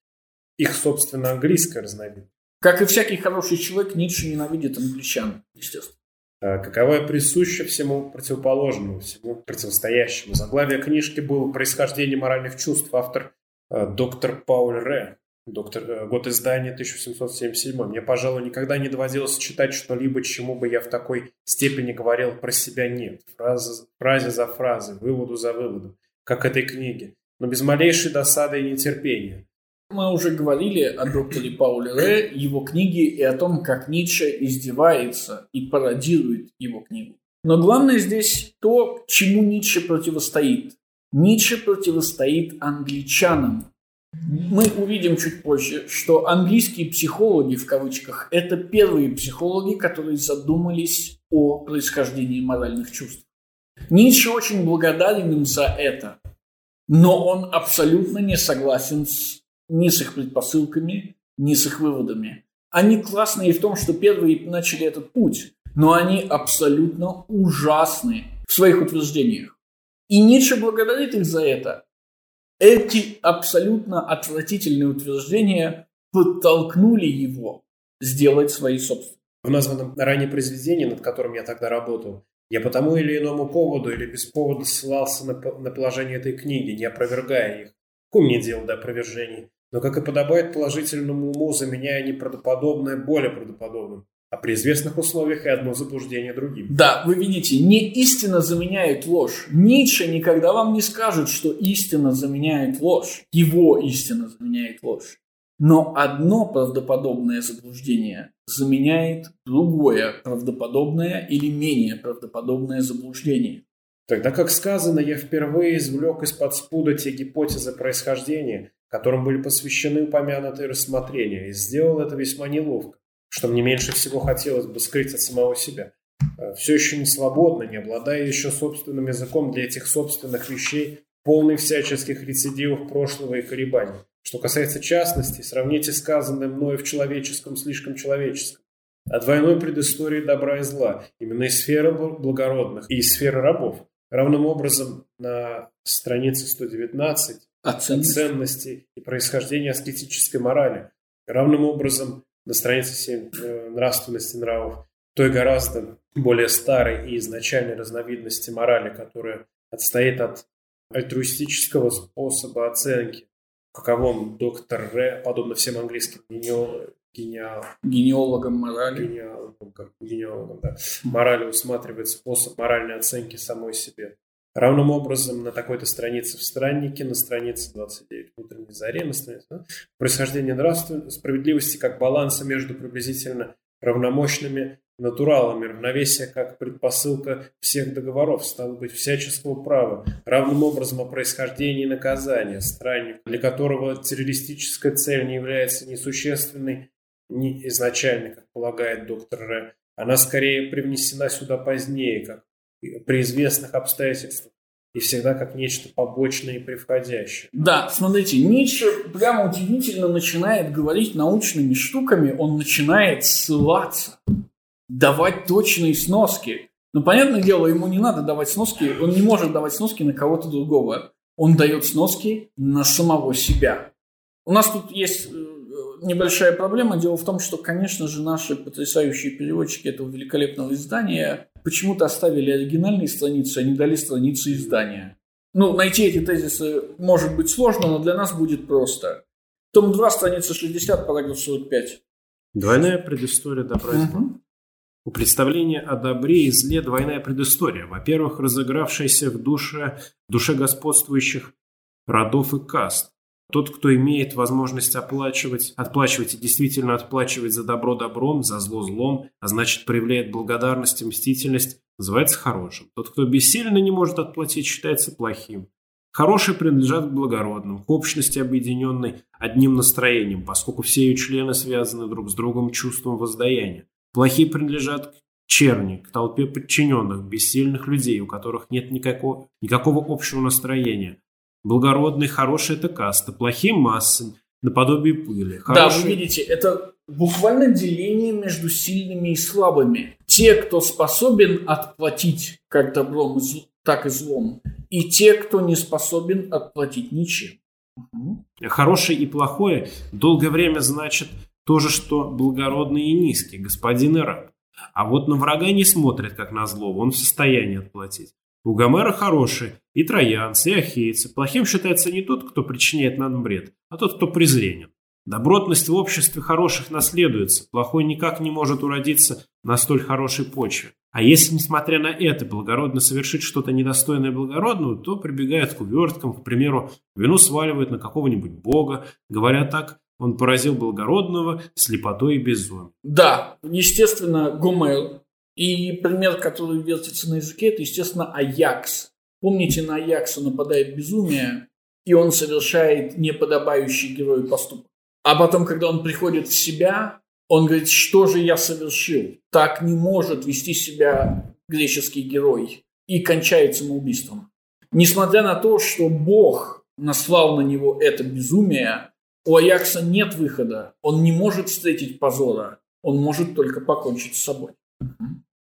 их, собственно, английская разновидность. Как и всякий хороший человек, Ницше ненавидит англичан, естественно. А каковая присуща всему противоположному, всему противостоящему. Заглавие книжки было «Происхождение моральных чувств». Автор Э, доктор Пауль Ре, доктор, э, год издания 1777. Мне, пожалуй, никогда не доводилось читать что-либо, чему бы я в такой степени говорил про себя «нет». Фраза, фразе за фразой, выводу за выводом, как этой книге, но без малейшей досады и нетерпения. Мы уже говорили о докторе Пауле Ре, его книге и о том, как Ницше издевается и пародирует его книгу. Но главное здесь то, чему Ницше противостоит. Ницше противостоит англичанам. Мы увидим чуть позже, что английские психологи, в кавычках, это первые психологи, которые задумались о происхождении моральных чувств. Ницше очень благодарен им за это, но он абсолютно не согласен с, ни с их предпосылками, ни с их выводами. Они классные в том, что первые начали этот путь, но они абсолютно ужасны в своих утверждениях. И Ницше благодарит их за это. Эти абсолютно отвратительные утверждения подтолкнули его сделать свои собственные. В названном ранее произведении, над которым я тогда работал, я по тому или иному поводу или без повода ссылался на, на положение этой книги, не опровергая их. Какое мне дело до опровержений? Но, как и подобает положительному уму, заменяя неправдоподобное более правдоподобным а при известных условиях и одно заблуждение другим. Да, вы видите, не истина заменяет ложь. Ницше никогда вам не скажет, что истина заменяет ложь. Его истина заменяет ложь. Но одно правдоподобное заблуждение заменяет другое правдоподобное или менее правдоподобное заблуждение. Тогда, как сказано, я впервые извлек из-под спуда те гипотезы происхождения, которым были посвящены упомянутые рассмотрения, и сделал это весьма неловко что мне меньше всего хотелось бы скрыть от самого себя. Э, Все еще не свободно, не обладая еще собственным языком для этих собственных вещей, полный всяческих рецидивов прошлого и колебаний. Что касается частности, сравните сказанное мною в человеческом слишком человеческом. О двойной предыстории добра и зла, именно из сферы благородных и из сферы рабов. Равным образом на странице 119 о ценности и происхождении аскетической морали. Равным образом на странице 7 э, нравственности нравов, той гораздо более старой и изначальной разновидности морали, которая отстоит от альтруистического способа оценки, каковом доктор Ре, подобно всем английским генеал, генеологам морали, генеалогам, как, генеалогам да, морали усматривает способ моральной оценки самой себе. Равным образом на такой-то странице в страннике, на странице 29 странице да, происхождение нравственной справедливости как баланса между приблизительно равномощными натуралами, равновесие как предпосылка всех договоров, стало быть, всяческого права, равным образом о происхождении наказания, странник, для которого террористическая цель не является несущественной не изначально, как полагает доктор Р. Она скорее привнесена сюда позднее, как при известных обстоятельствах и всегда как нечто побочное и превходящее. Да, смотрите, Ницше прямо удивительно начинает говорить научными штуками, он начинает ссылаться, давать точные сноски. Но, понятное дело, ему не надо давать сноски, он не может давать сноски на кого-то другого. Он дает сноски на самого себя. У нас тут есть э, небольшая проблема. Дело в том, что, конечно же, наши потрясающие переводчики этого великолепного издания почему-то оставили оригинальные страницы, а не дали страницы издания. Ну, найти эти тезисы может быть сложно, но для нас будет просто. Том 2, страница 60, параграф 45. Двойная предыстория добра угу. У представления о добре и зле двойная предыстория. Во-первых, разыгравшаяся в душе, в душе господствующих родов и каст. Тот, кто имеет возможность оплачивать, отплачивать и действительно отплачивать за добро добром, за зло злом, а значит проявляет благодарность и мстительность, называется хорошим. Тот, кто бессильно не может отплатить, считается плохим. Хорошие принадлежат к благородным, к общности, объединенной одним настроением, поскольку все ее члены связаны друг с другом чувством воздаяния. Плохие принадлежат к черни, к толпе подчиненных, бессильных людей, у которых нет никакого, никакого общего настроения, Благородный, хороший – это каста, плохие – массы, наподобие пыли. Хороший... Да, вы видите, это буквально деление между сильными и слабыми. Те, кто способен отплатить как добром, так и злом, и те, кто не способен отплатить ничем. Хороший и плохое долгое время значит то же, что благородный и низкий, господин и раб. А вот на врага не смотрят, как на злого, он в состоянии отплатить. У Гомера хорошие и троянцы, и ахейцы. Плохим считается не тот, кто причиняет нам бред, а тот, кто презренен. Добротность в обществе хороших наследуется, плохой никак не может уродиться на столь хорошей почве. А если, несмотря на это, благородно совершить что-то недостойное благородного, то прибегают к уверткам, к примеру, вину сваливают на какого-нибудь бога, говоря так, он поразил благородного слепотой и безумием. Да, естественно, Гомер и пример, который вертится на языке, это, естественно, Аякс. Помните, на Аякса нападает безумие, и он совершает неподобающий герою поступок. А потом, когда он приходит в себя, он говорит, что же я совершил? Так не может вести себя греческий герой. И кончает самоубийством. Несмотря на то, что Бог наслал на него это безумие, у Аякса нет выхода. Он не может встретить позора. Он может только покончить с собой.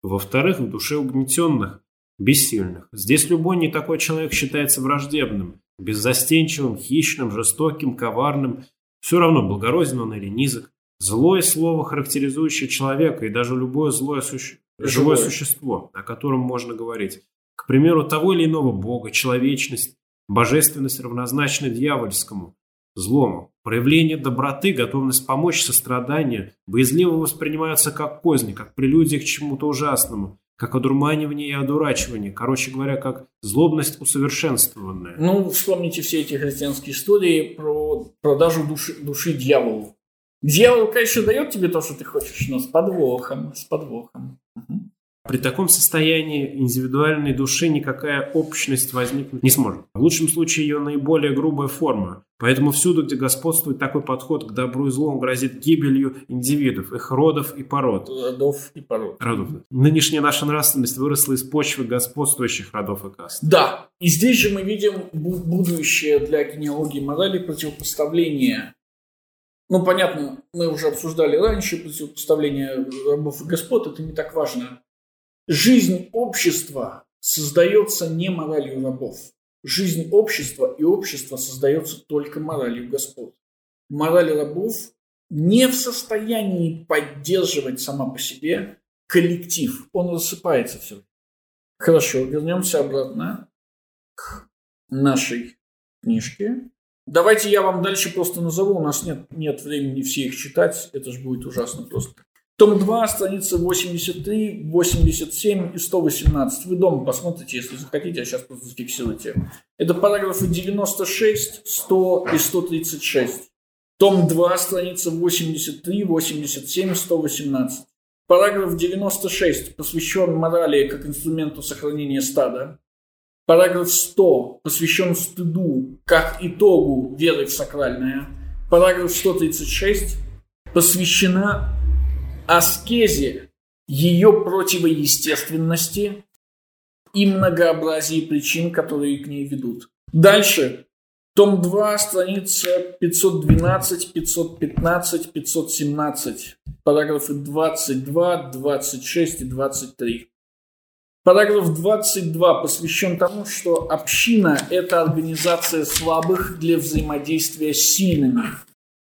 Во-вторых, в душе угнетенных, бессильных. Здесь любой не такой человек считается враждебным, беззастенчивым, хищным, жестоким, коварным. Все равно, благороден он или низок. Злое слово, характеризующее человека и даже любое злое суще... живое существо, о котором можно говорить. К примеру, того или иного бога, человечность, божественность равнозначна дьявольскому злому. Проявление доброты, готовность помочь, сострадание боязливо воспринимаются как козни, как прелюдия к чему-то ужасному, как одурманивание и одурачивание, короче говоря, как злобность усовершенствованная. Ну, вспомните все эти христианские истории про продажу души, души дьяволу. Дьявол, конечно, дает тебе то, что ты хочешь, но с подвохом, с подвохом. Угу. При таком состоянии индивидуальной души никакая общность возникнуть не сможет. В лучшем случае ее наиболее грубая форма. Поэтому всюду, где господствует такой подход к добру и злу, он грозит гибелью индивидов, их родов и пород. Родов и пород. Родов. Нынешняя наша нравственность выросла из почвы господствующих родов и каст. Да. И здесь же мы видим будущее для генеалогии морали противопоставление ну, понятно, мы уже обсуждали раньше противопоставление рабов и господ, это не так важно. Жизнь общества создается не моралью рабов. Жизнь общества и общество создается только моралью господ. Мораль рабов не в состоянии поддерживать сама по себе коллектив. Он рассыпается все. Хорошо, вернемся обратно к нашей книжке. Давайте я вам дальше просто назову. У нас нет, нет времени все их читать. Это же будет ужасно просто. Том 2, страницы 83, 87 и 118. Вы дома посмотрите, если захотите, а сейчас просто зафиксируйте. Это параграфы 96, 100 и 136. Том 2, страница 83, 87, 118. Параграф 96 посвящен морали как инструменту сохранения стада. Параграф 100 посвящен стыду как итогу веры в сакральное. Параграф 136 посвящена аскезе, ее противоестественности и многообразии причин, которые к ней ведут. Дальше. Том 2, страница 512, 515, 517. Параграфы 22, 26 и 23. Параграф 22 посвящен тому, что община – это организация слабых для взаимодействия с сильными.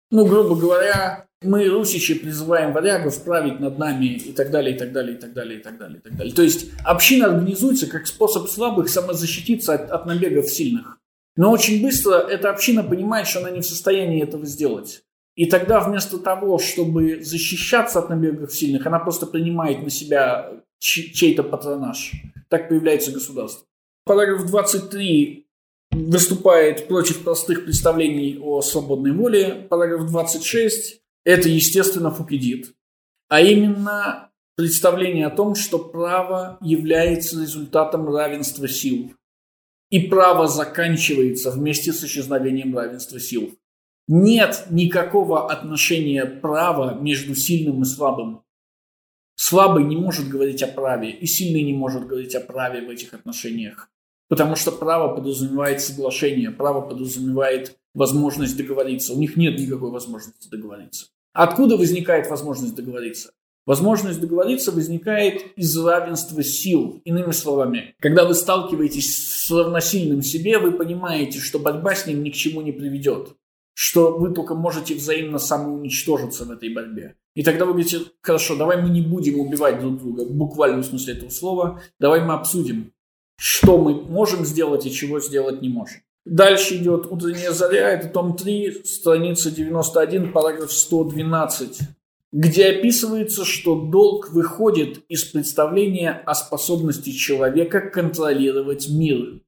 Ну, грубо говоря, мы, русичи, призываем варягов править над нами и так далее, и так далее, и так далее, и так далее, и так далее. То есть община организуется как способ слабых самозащититься от, от набегов сильных. Но очень быстро эта община понимает, что она не в состоянии этого сделать. И тогда вместо того, чтобы защищаться от набегов сильных, она просто принимает на себя чей-то патронаж. Так появляется государство. Параграф 23 выступает против простых представлений о свободной воле. Параграф 26 – это, естественно, Фукидид. А именно представление о том, что право является результатом равенства сил. И право заканчивается вместе с исчезновением равенства сил. Нет никакого отношения права между сильным и слабым. Слабый не может говорить о праве, и сильный не может говорить о праве в этих отношениях. Потому что право подразумевает соглашение, право подразумевает возможность договориться. У них нет никакой возможности договориться. Откуда возникает возможность договориться? Возможность договориться возникает из равенства сил. Иными словами, когда вы сталкиваетесь с равносильным себе, вы понимаете, что борьба с ним ни к чему не приведет. Что вы только можете взаимно самоуничтожиться в этой борьбе. И тогда вы говорите, хорошо, давай мы не будем убивать друг друга, в буквальном смысле этого слова, давай мы обсудим, что мы можем сделать и чего сделать не можем. Дальше идет «Утренняя заря», это том 3, страница 91, параграф 112, где описывается, что долг выходит из представления о способности человека контролировать мир.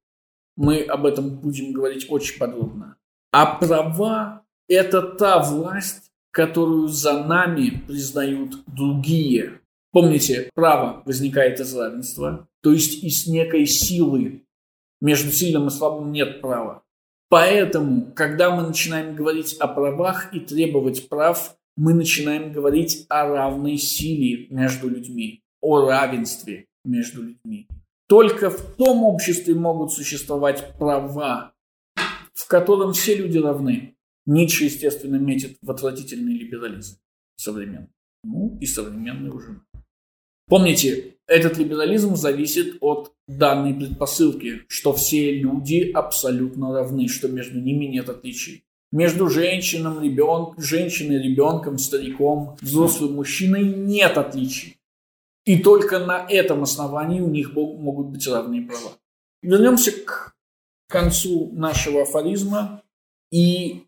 Мы об этом будем говорить очень подробно. А права – это та власть, которую за нами признают другие. Помните, право возникает из равенства, то есть из некой силы. Между сильным и слабым нет права. Поэтому, когда мы начинаем говорить о правах и требовать прав, мы начинаем говорить о равной силе между людьми, о равенстве между людьми. Только в том обществе могут существовать права, в котором все люди равны. Ницше, естественно, метит в отвратительный либерализм современный. Ну, и современный уже. Помните, этот либерализм зависит от данной предпосылки, что все люди абсолютно равны, что между ними нет отличий. Между женщином, ребенком, женщиной, ребенком, стариком, взрослым мужчиной нет отличий. И только на этом основании у них могут быть равные права. Вернемся к концу нашего афоризма и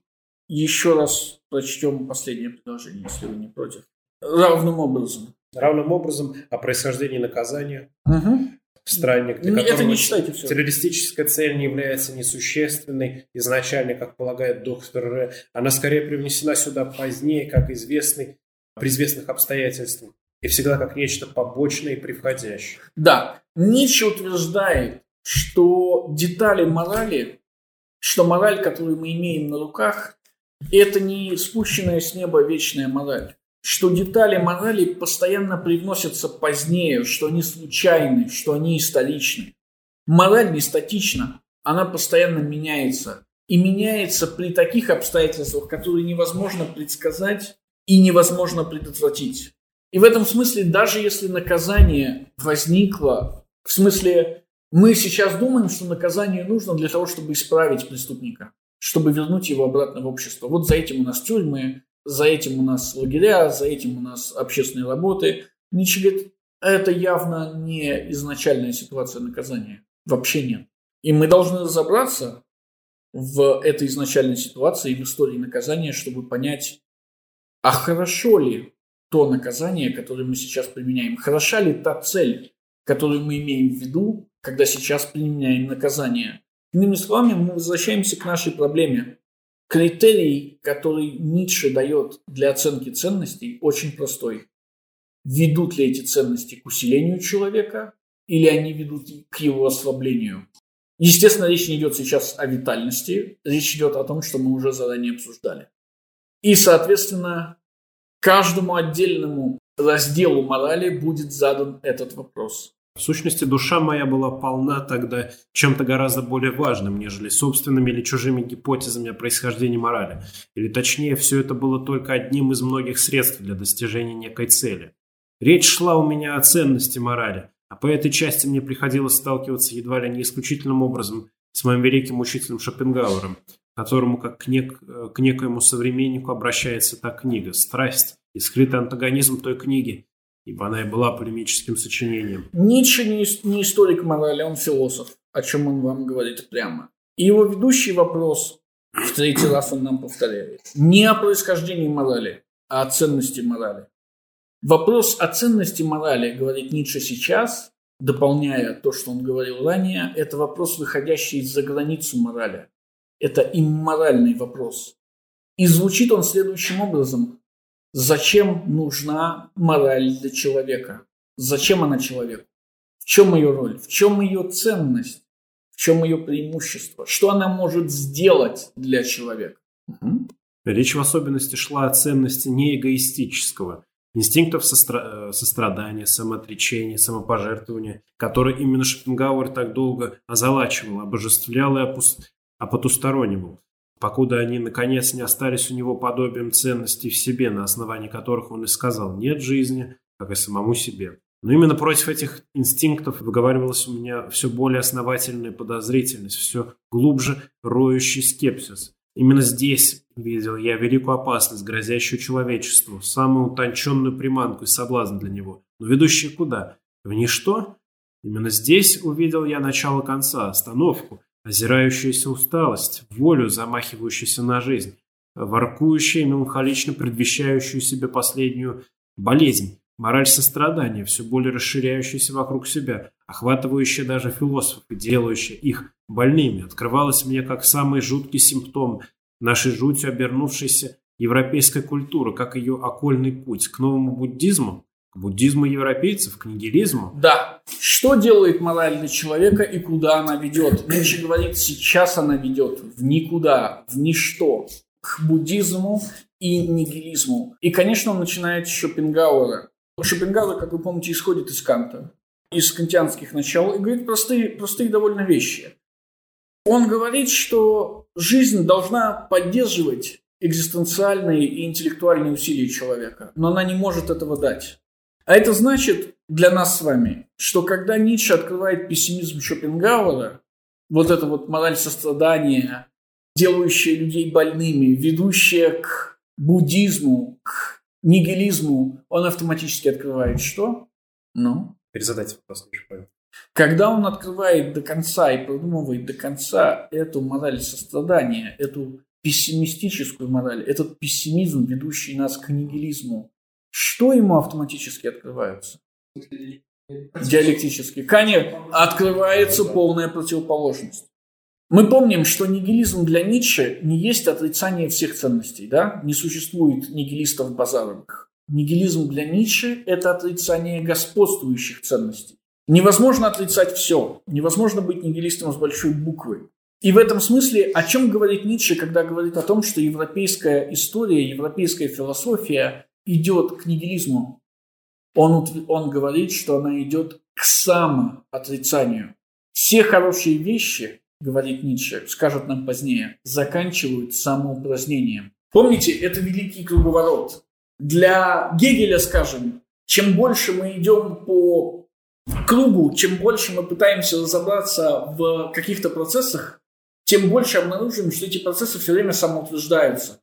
еще раз прочтем последнее предложение, если вы не против. Равным образом. Равным образом о происхождении наказания угу. в стране, для которого Это не читайте все. террористическая цель не является несущественной изначально, как полагает доктор Р. Она скорее привнесена сюда позднее, как известный, при известных обстоятельствах, и всегда как нечто побочное и приходящее. Да, Ницше утверждает, что детали морали, что мораль, которую мы имеем на руках, это не спущенная с неба вечная мораль. Что детали морали постоянно привносятся позднее, что они случайны, что они историчны. Мораль не статична, она постоянно меняется. И меняется при таких обстоятельствах, которые невозможно предсказать и невозможно предотвратить. И в этом смысле, даже если наказание возникло, в смысле, мы сейчас думаем, что наказание нужно для того, чтобы исправить преступника чтобы вернуть его обратно в общество. Вот за этим у нас тюрьмы, за этим у нас лагеря, за этим у нас общественные работы. Ницше говорит, это явно не изначальная ситуация наказания. Вообще нет. И мы должны разобраться в этой изначальной ситуации, в истории наказания, чтобы понять, а хорошо ли то наказание, которое мы сейчас применяем, хороша ли та цель, которую мы имеем в виду, когда сейчас применяем наказание. Иными словами, мы возвращаемся к нашей проблеме. Критерий, который Ницше дает для оценки ценностей, очень простой. ведут ли эти ценности к усилению человека или они ведут к его ослаблению. Естественно, речь не идет сейчас о витальности, речь идет о том, что мы уже заранее обсуждали. И, соответственно, каждому отдельному разделу морали будет задан этот вопрос. В сущности, душа моя была полна тогда чем-то гораздо более важным, нежели собственными или чужими гипотезами о происхождении морали. Или точнее, все это было только одним из многих средств для достижения некой цели. Речь шла у меня о ценности морали, а по этой части мне приходилось сталкиваться едва ли не исключительным образом с моим великим учителем Шопенгауэром, которому как к, нек к некоему современнику обращается та книга «Страсть» и скрытый антагонизм той книги – ибо она и была полемическим сочинением. Ницше не, не историк морали, он философ, о чем он вам говорит прямо. И его ведущий вопрос, в третий раз он нам повторяет, не о происхождении морали, а о ценности морали. Вопрос о ценности морали, говорит Ницше сейчас, дополняя то, что он говорил ранее, это вопрос, выходящий за границу морали. Это имморальный вопрос. И звучит он следующим образом. Зачем нужна мораль для человека? Зачем она человеку? В чем ее роль? В чем ее ценность? В чем ее преимущество? Что она может сделать для человека? Угу. Речь в особенности шла о ценности не эгоистического, инстинктов состра... Э, сострадания, самоотречения, самопожертвования, которые именно Шопенгауэр так долго озалачивал, обожествлял и опус... опотусторонивал покуда они, наконец, не остались у него подобием ценностей в себе, на основании которых он и сказал «нет жизни», как и самому себе. Но именно против этих инстинктов выговаривалась у меня все более основательная подозрительность, все глубже роющий скепсис. Именно здесь видел я великую опасность, грозящую человечеству, самую утонченную приманку и соблазн для него. Но ведущий куда? В ничто? Именно здесь увидел я начало конца, остановку, озирающаяся усталость, волю, замахивающуюся на жизнь, воркующая меланхолично предвещающую себе последнюю болезнь, мораль сострадания, все более расширяющаяся вокруг себя, охватывающая даже философов и делающая их больными, открывалась мне как самый жуткий симптом нашей жутью обернувшейся европейской культуры, как ее окольный путь к новому буддизму, к буддизму европейцев, к нигилизму? Да. Что делает мораль для человека и куда она ведет? Ницше говорит, сейчас она ведет в никуда, в ничто, к буддизму и нигилизму. И, конечно, он начинает с Шопенгауэра. Шопенгауэр, как вы помните, исходит из Канта, из кантианских начал, и говорит простые, простые довольно вещи. Он говорит, что жизнь должна поддерживать экзистенциальные и интеллектуальные усилия человека, но она не может этого дать. А это значит для нас с вами, что когда Ницше открывает пессимизм Шопенгауэра, вот это вот мораль сострадания, делающая людей больными, ведущая к буддизму, к нигилизму, он автоматически открывает что? Ну? Перезадайте вопрос, не Когда он открывает до конца и продумывает до конца эту мораль сострадания, эту пессимистическую мораль, этот пессимизм, ведущий нас к нигилизму, что ему автоматически открывается? Диалектически. Конечно, открывается полная противоположность. Мы помним, что нигилизм для Ницше не есть отрицание всех ценностей. Да? Не существует нигилистов базаровых. Нигилизм для Ницше – это отрицание господствующих ценностей. Невозможно отрицать все. Невозможно быть нигилистом с большой буквы. И в этом смысле о чем говорит Ницше, когда говорит о том, что европейская история, европейская философия идет к нигилизму, он, он говорит, что она идет к самоотрицанию. Все хорошие вещи, говорит Ницше, скажет нам позднее, заканчивают самоупразднением. Помните, это великий круговорот. Для Гегеля, скажем, чем больше мы идем по кругу, чем больше мы пытаемся разобраться в каких-то процессах, тем больше обнаружим, что эти процессы все время самоутверждаются.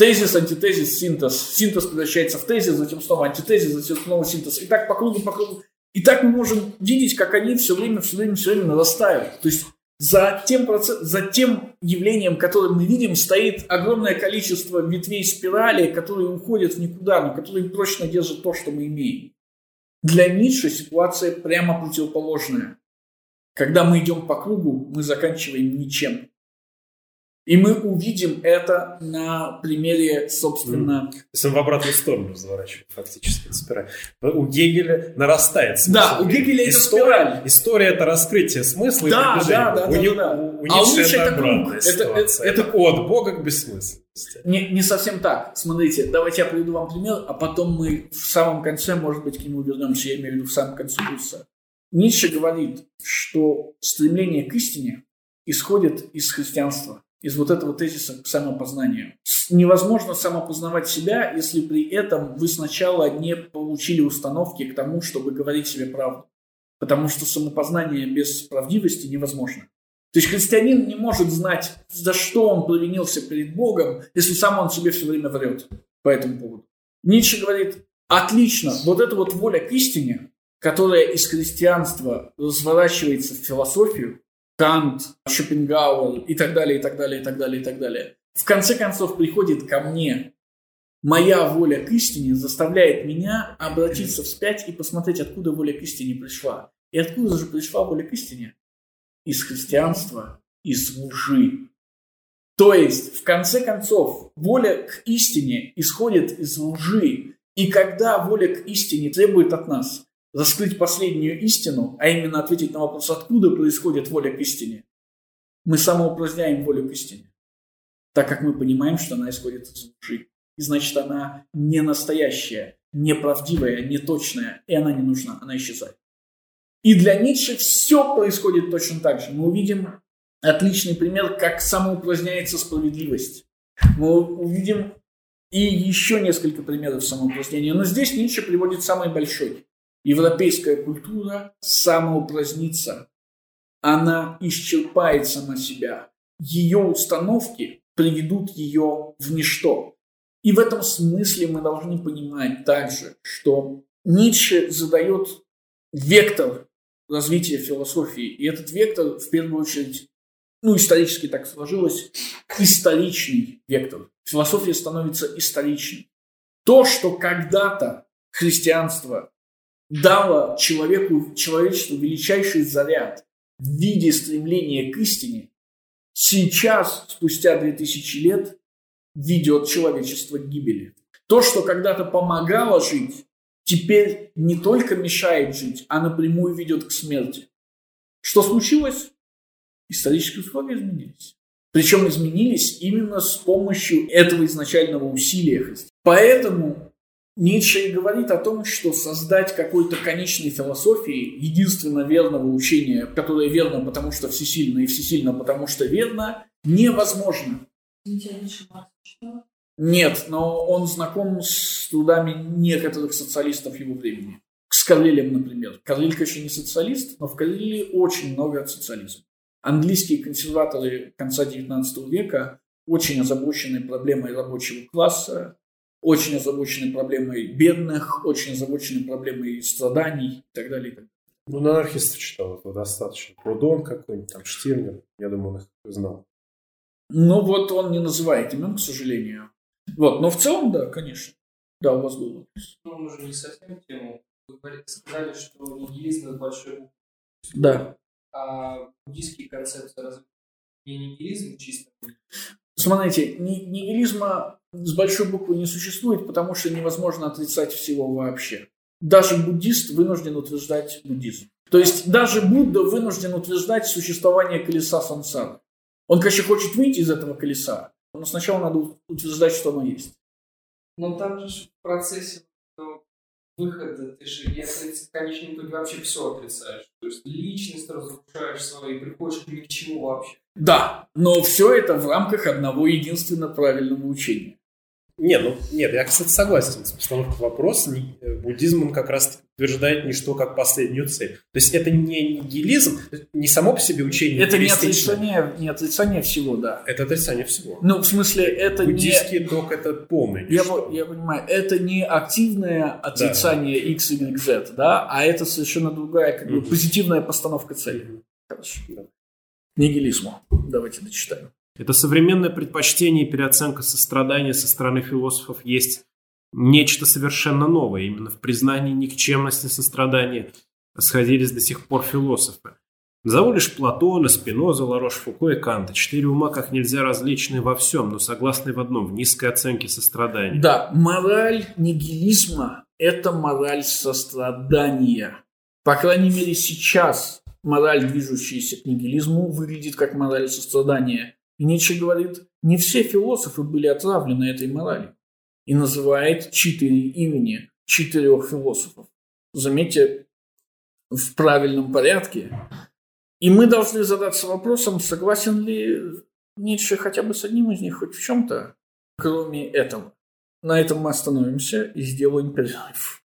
Тезис, антитезис, синтез. Синтез превращается в тезис, затем снова антитезис, затем снова синтез. И так по кругу, по кругу. И так мы можем видеть, как они все время, все время, все время нарастают. То есть за тем, процесс, за тем явлением, которое мы видим, стоит огромное количество ветвей спирали, которые уходят в никуда, но которые прочно держат то, что мы имеем. Для Ницше ситуация прямо противоположная. Когда мы идем по кругу, мы заканчиваем ничем. И мы увидим это на примере, собственно... То есть он в обратную сторону разворачивает фактически эту спираль. У Гегеля нарастает смысл. Да, у Гегеля это спираль. История – это раскрытие смысла и Да, движения. да, да, у, да, Ни- да. у- у А у Ницше это круг. Это- это- Это от Бога к бессмысленности. Не, не совсем так. Смотрите, давайте я приведу вам пример, а потом мы в самом конце, может быть, к нему вернемся, я имею в виду в самом конце курса. Ницше говорит, что стремление к истине исходит из христианства, из вот этого тезиса к самопознанию. Невозможно самопознавать себя, если при этом вы сначала не получили установки к тому, чтобы говорить себе правду. Потому что самопознание без правдивости невозможно. То есть христианин не может знать, за что он провинился перед Богом, если сам он себе все время врет по этому поводу. Ницше говорит, отлично, вот эта вот воля к истине, которая из христианства разворачивается в философию, Кант, Шопенгауэр и так далее, и так далее, и так далее, и так далее, в конце концов приходит ко мне. Моя воля к истине заставляет меня обратиться вспять и посмотреть, откуда воля к истине пришла. И откуда же пришла воля к истине? Из христианства, из лжи. То есть, в конце концов, воля к истине исходит из лжи. И когда воля к истине требует от нас раскрыть последнюю истину, а именно ответить на вопрос, откуда происходит воля к истине, мы самоупраздняем волю к истине, так как мы понимаем, что она исходит из лжи. И значит, она не настоящая, неправдивая, не точная, и она не нужна, она исчезает. И для Ницше все происходит точно так же. Мы увидим отличный пример, как самоупраздняется справедливость. Мы увидим и еще несколько примеров самоупразднения. Но здесь Ницше приводит самый большой. Европейская культура самоупразднится. Она исчерпает сама себя. Ее установки приведут ее в ничто. И в этом смысле мы должны понимать также, что Ницше задает вектор развития философии. И этот вектор, в первую очередь, ну, исторически так сложилось, историчный вектор. Философия становится историчной. То, что когда-то христианство дало человеку, человечеству величайший заряд в виде стремления к истине, сейчас, спустя 2000 лет, ведет человечество к гибели. То, что когда-то помогало жить, теперь не только мешает жить, а напрямую ведет к смерти. Что случилось? Исторические условия изменились. Причем изменились именно с помощью этого изначального усилия. Поэтому Ницше и говорит о том, что создать какой-то конечной философии, единственно верного учения, которое верно, потому что всесильно, и всесильно, потому что верно, невозможно. Нет, но он знаком с трудами некоторых социалистов его времени. С Карлилем, например. Карлиль, конечно, не социалист, но в Карлиле очень много социализма. Английские консерваторы конца XIX века очень озабочены проблемой рабочего класса, очень озабочены проблемой бедных, очень озабочены проблемой страданий и так далее. Ну, на анархистов читал этого достаточно. Прудон какой-нибудь, там, Штирнер. Я думаю, он их знал. Ну вот он не называет имен, к сожалению. Вот, но в целом, да, конечно. Да, у вас был вопрос. Ну, мы же не совсем тему. Вы сказали, что нигилизм это большой буквы. Да. А буддийские концепции разве не нигилизм чисто? Смотрите, ни- нигилизма с большой буквы не существует, потому что невозможно отрицать всего вообще. Даже буддист вынужден утверждать буддизм. То есть даже Будда вынужден утверждать существование колеса сансары. Он, конечно, хочет выйти из этого колеса, но сначала надо утверждать, что оно есть. Но там же в процессе выхода ты же и отриц- в конечном итоге вообще все отрицаешь. То есть личность разрушаешь свою и приходишь ни к чему вообще. Да, но все это в рамках одного единственно правильного учения. Не, ну, нет, я, кстати, согласен с постановкой вопроса. Э, Буддизм, он как раз утверждает ничто как последнюю цель. То есть это не нигилизм, не само по себе учение. Это не отрицание, не отрицание всего, да. Это отрицание всего. Ну, в смысле, это не... Буддийский ток это полный. Я, по- я понимаю, это не активное отрицание X, Y, Z, да, а это совершенно другая, как бы, позитивная постановка цели. Хорошо. Да. Нигилизму. Давайте дочитаем. Это современное предпочтение и переоценка сострадания со стороны философов есть нечто совершенно новое. Именно в признании никчемности сострадания сходились до сих пор философы. Назову лишь Платона, Спиноза, Ларош, Фуко и Канта. Четыре ума как нельзя различны во всем, но согласны в одном, в низкой оценке сострадания. Да, мораль нигилизма – это мораль сострадания. По крайней мере, сейчас мораль, движущаяся к нигилизму, выглядит как мораль сострадания. И Ницше говорит, не все философы были отравлены этой моралью. И называет четыре имени четырех философов. Заметьте, в правильном порядке. И мы должны задаться вопросом, согласен ли Ницше хотя бы с одним из них хоть в чем-то, кроме этого. На этом мы остановимся и сделаем перерыв.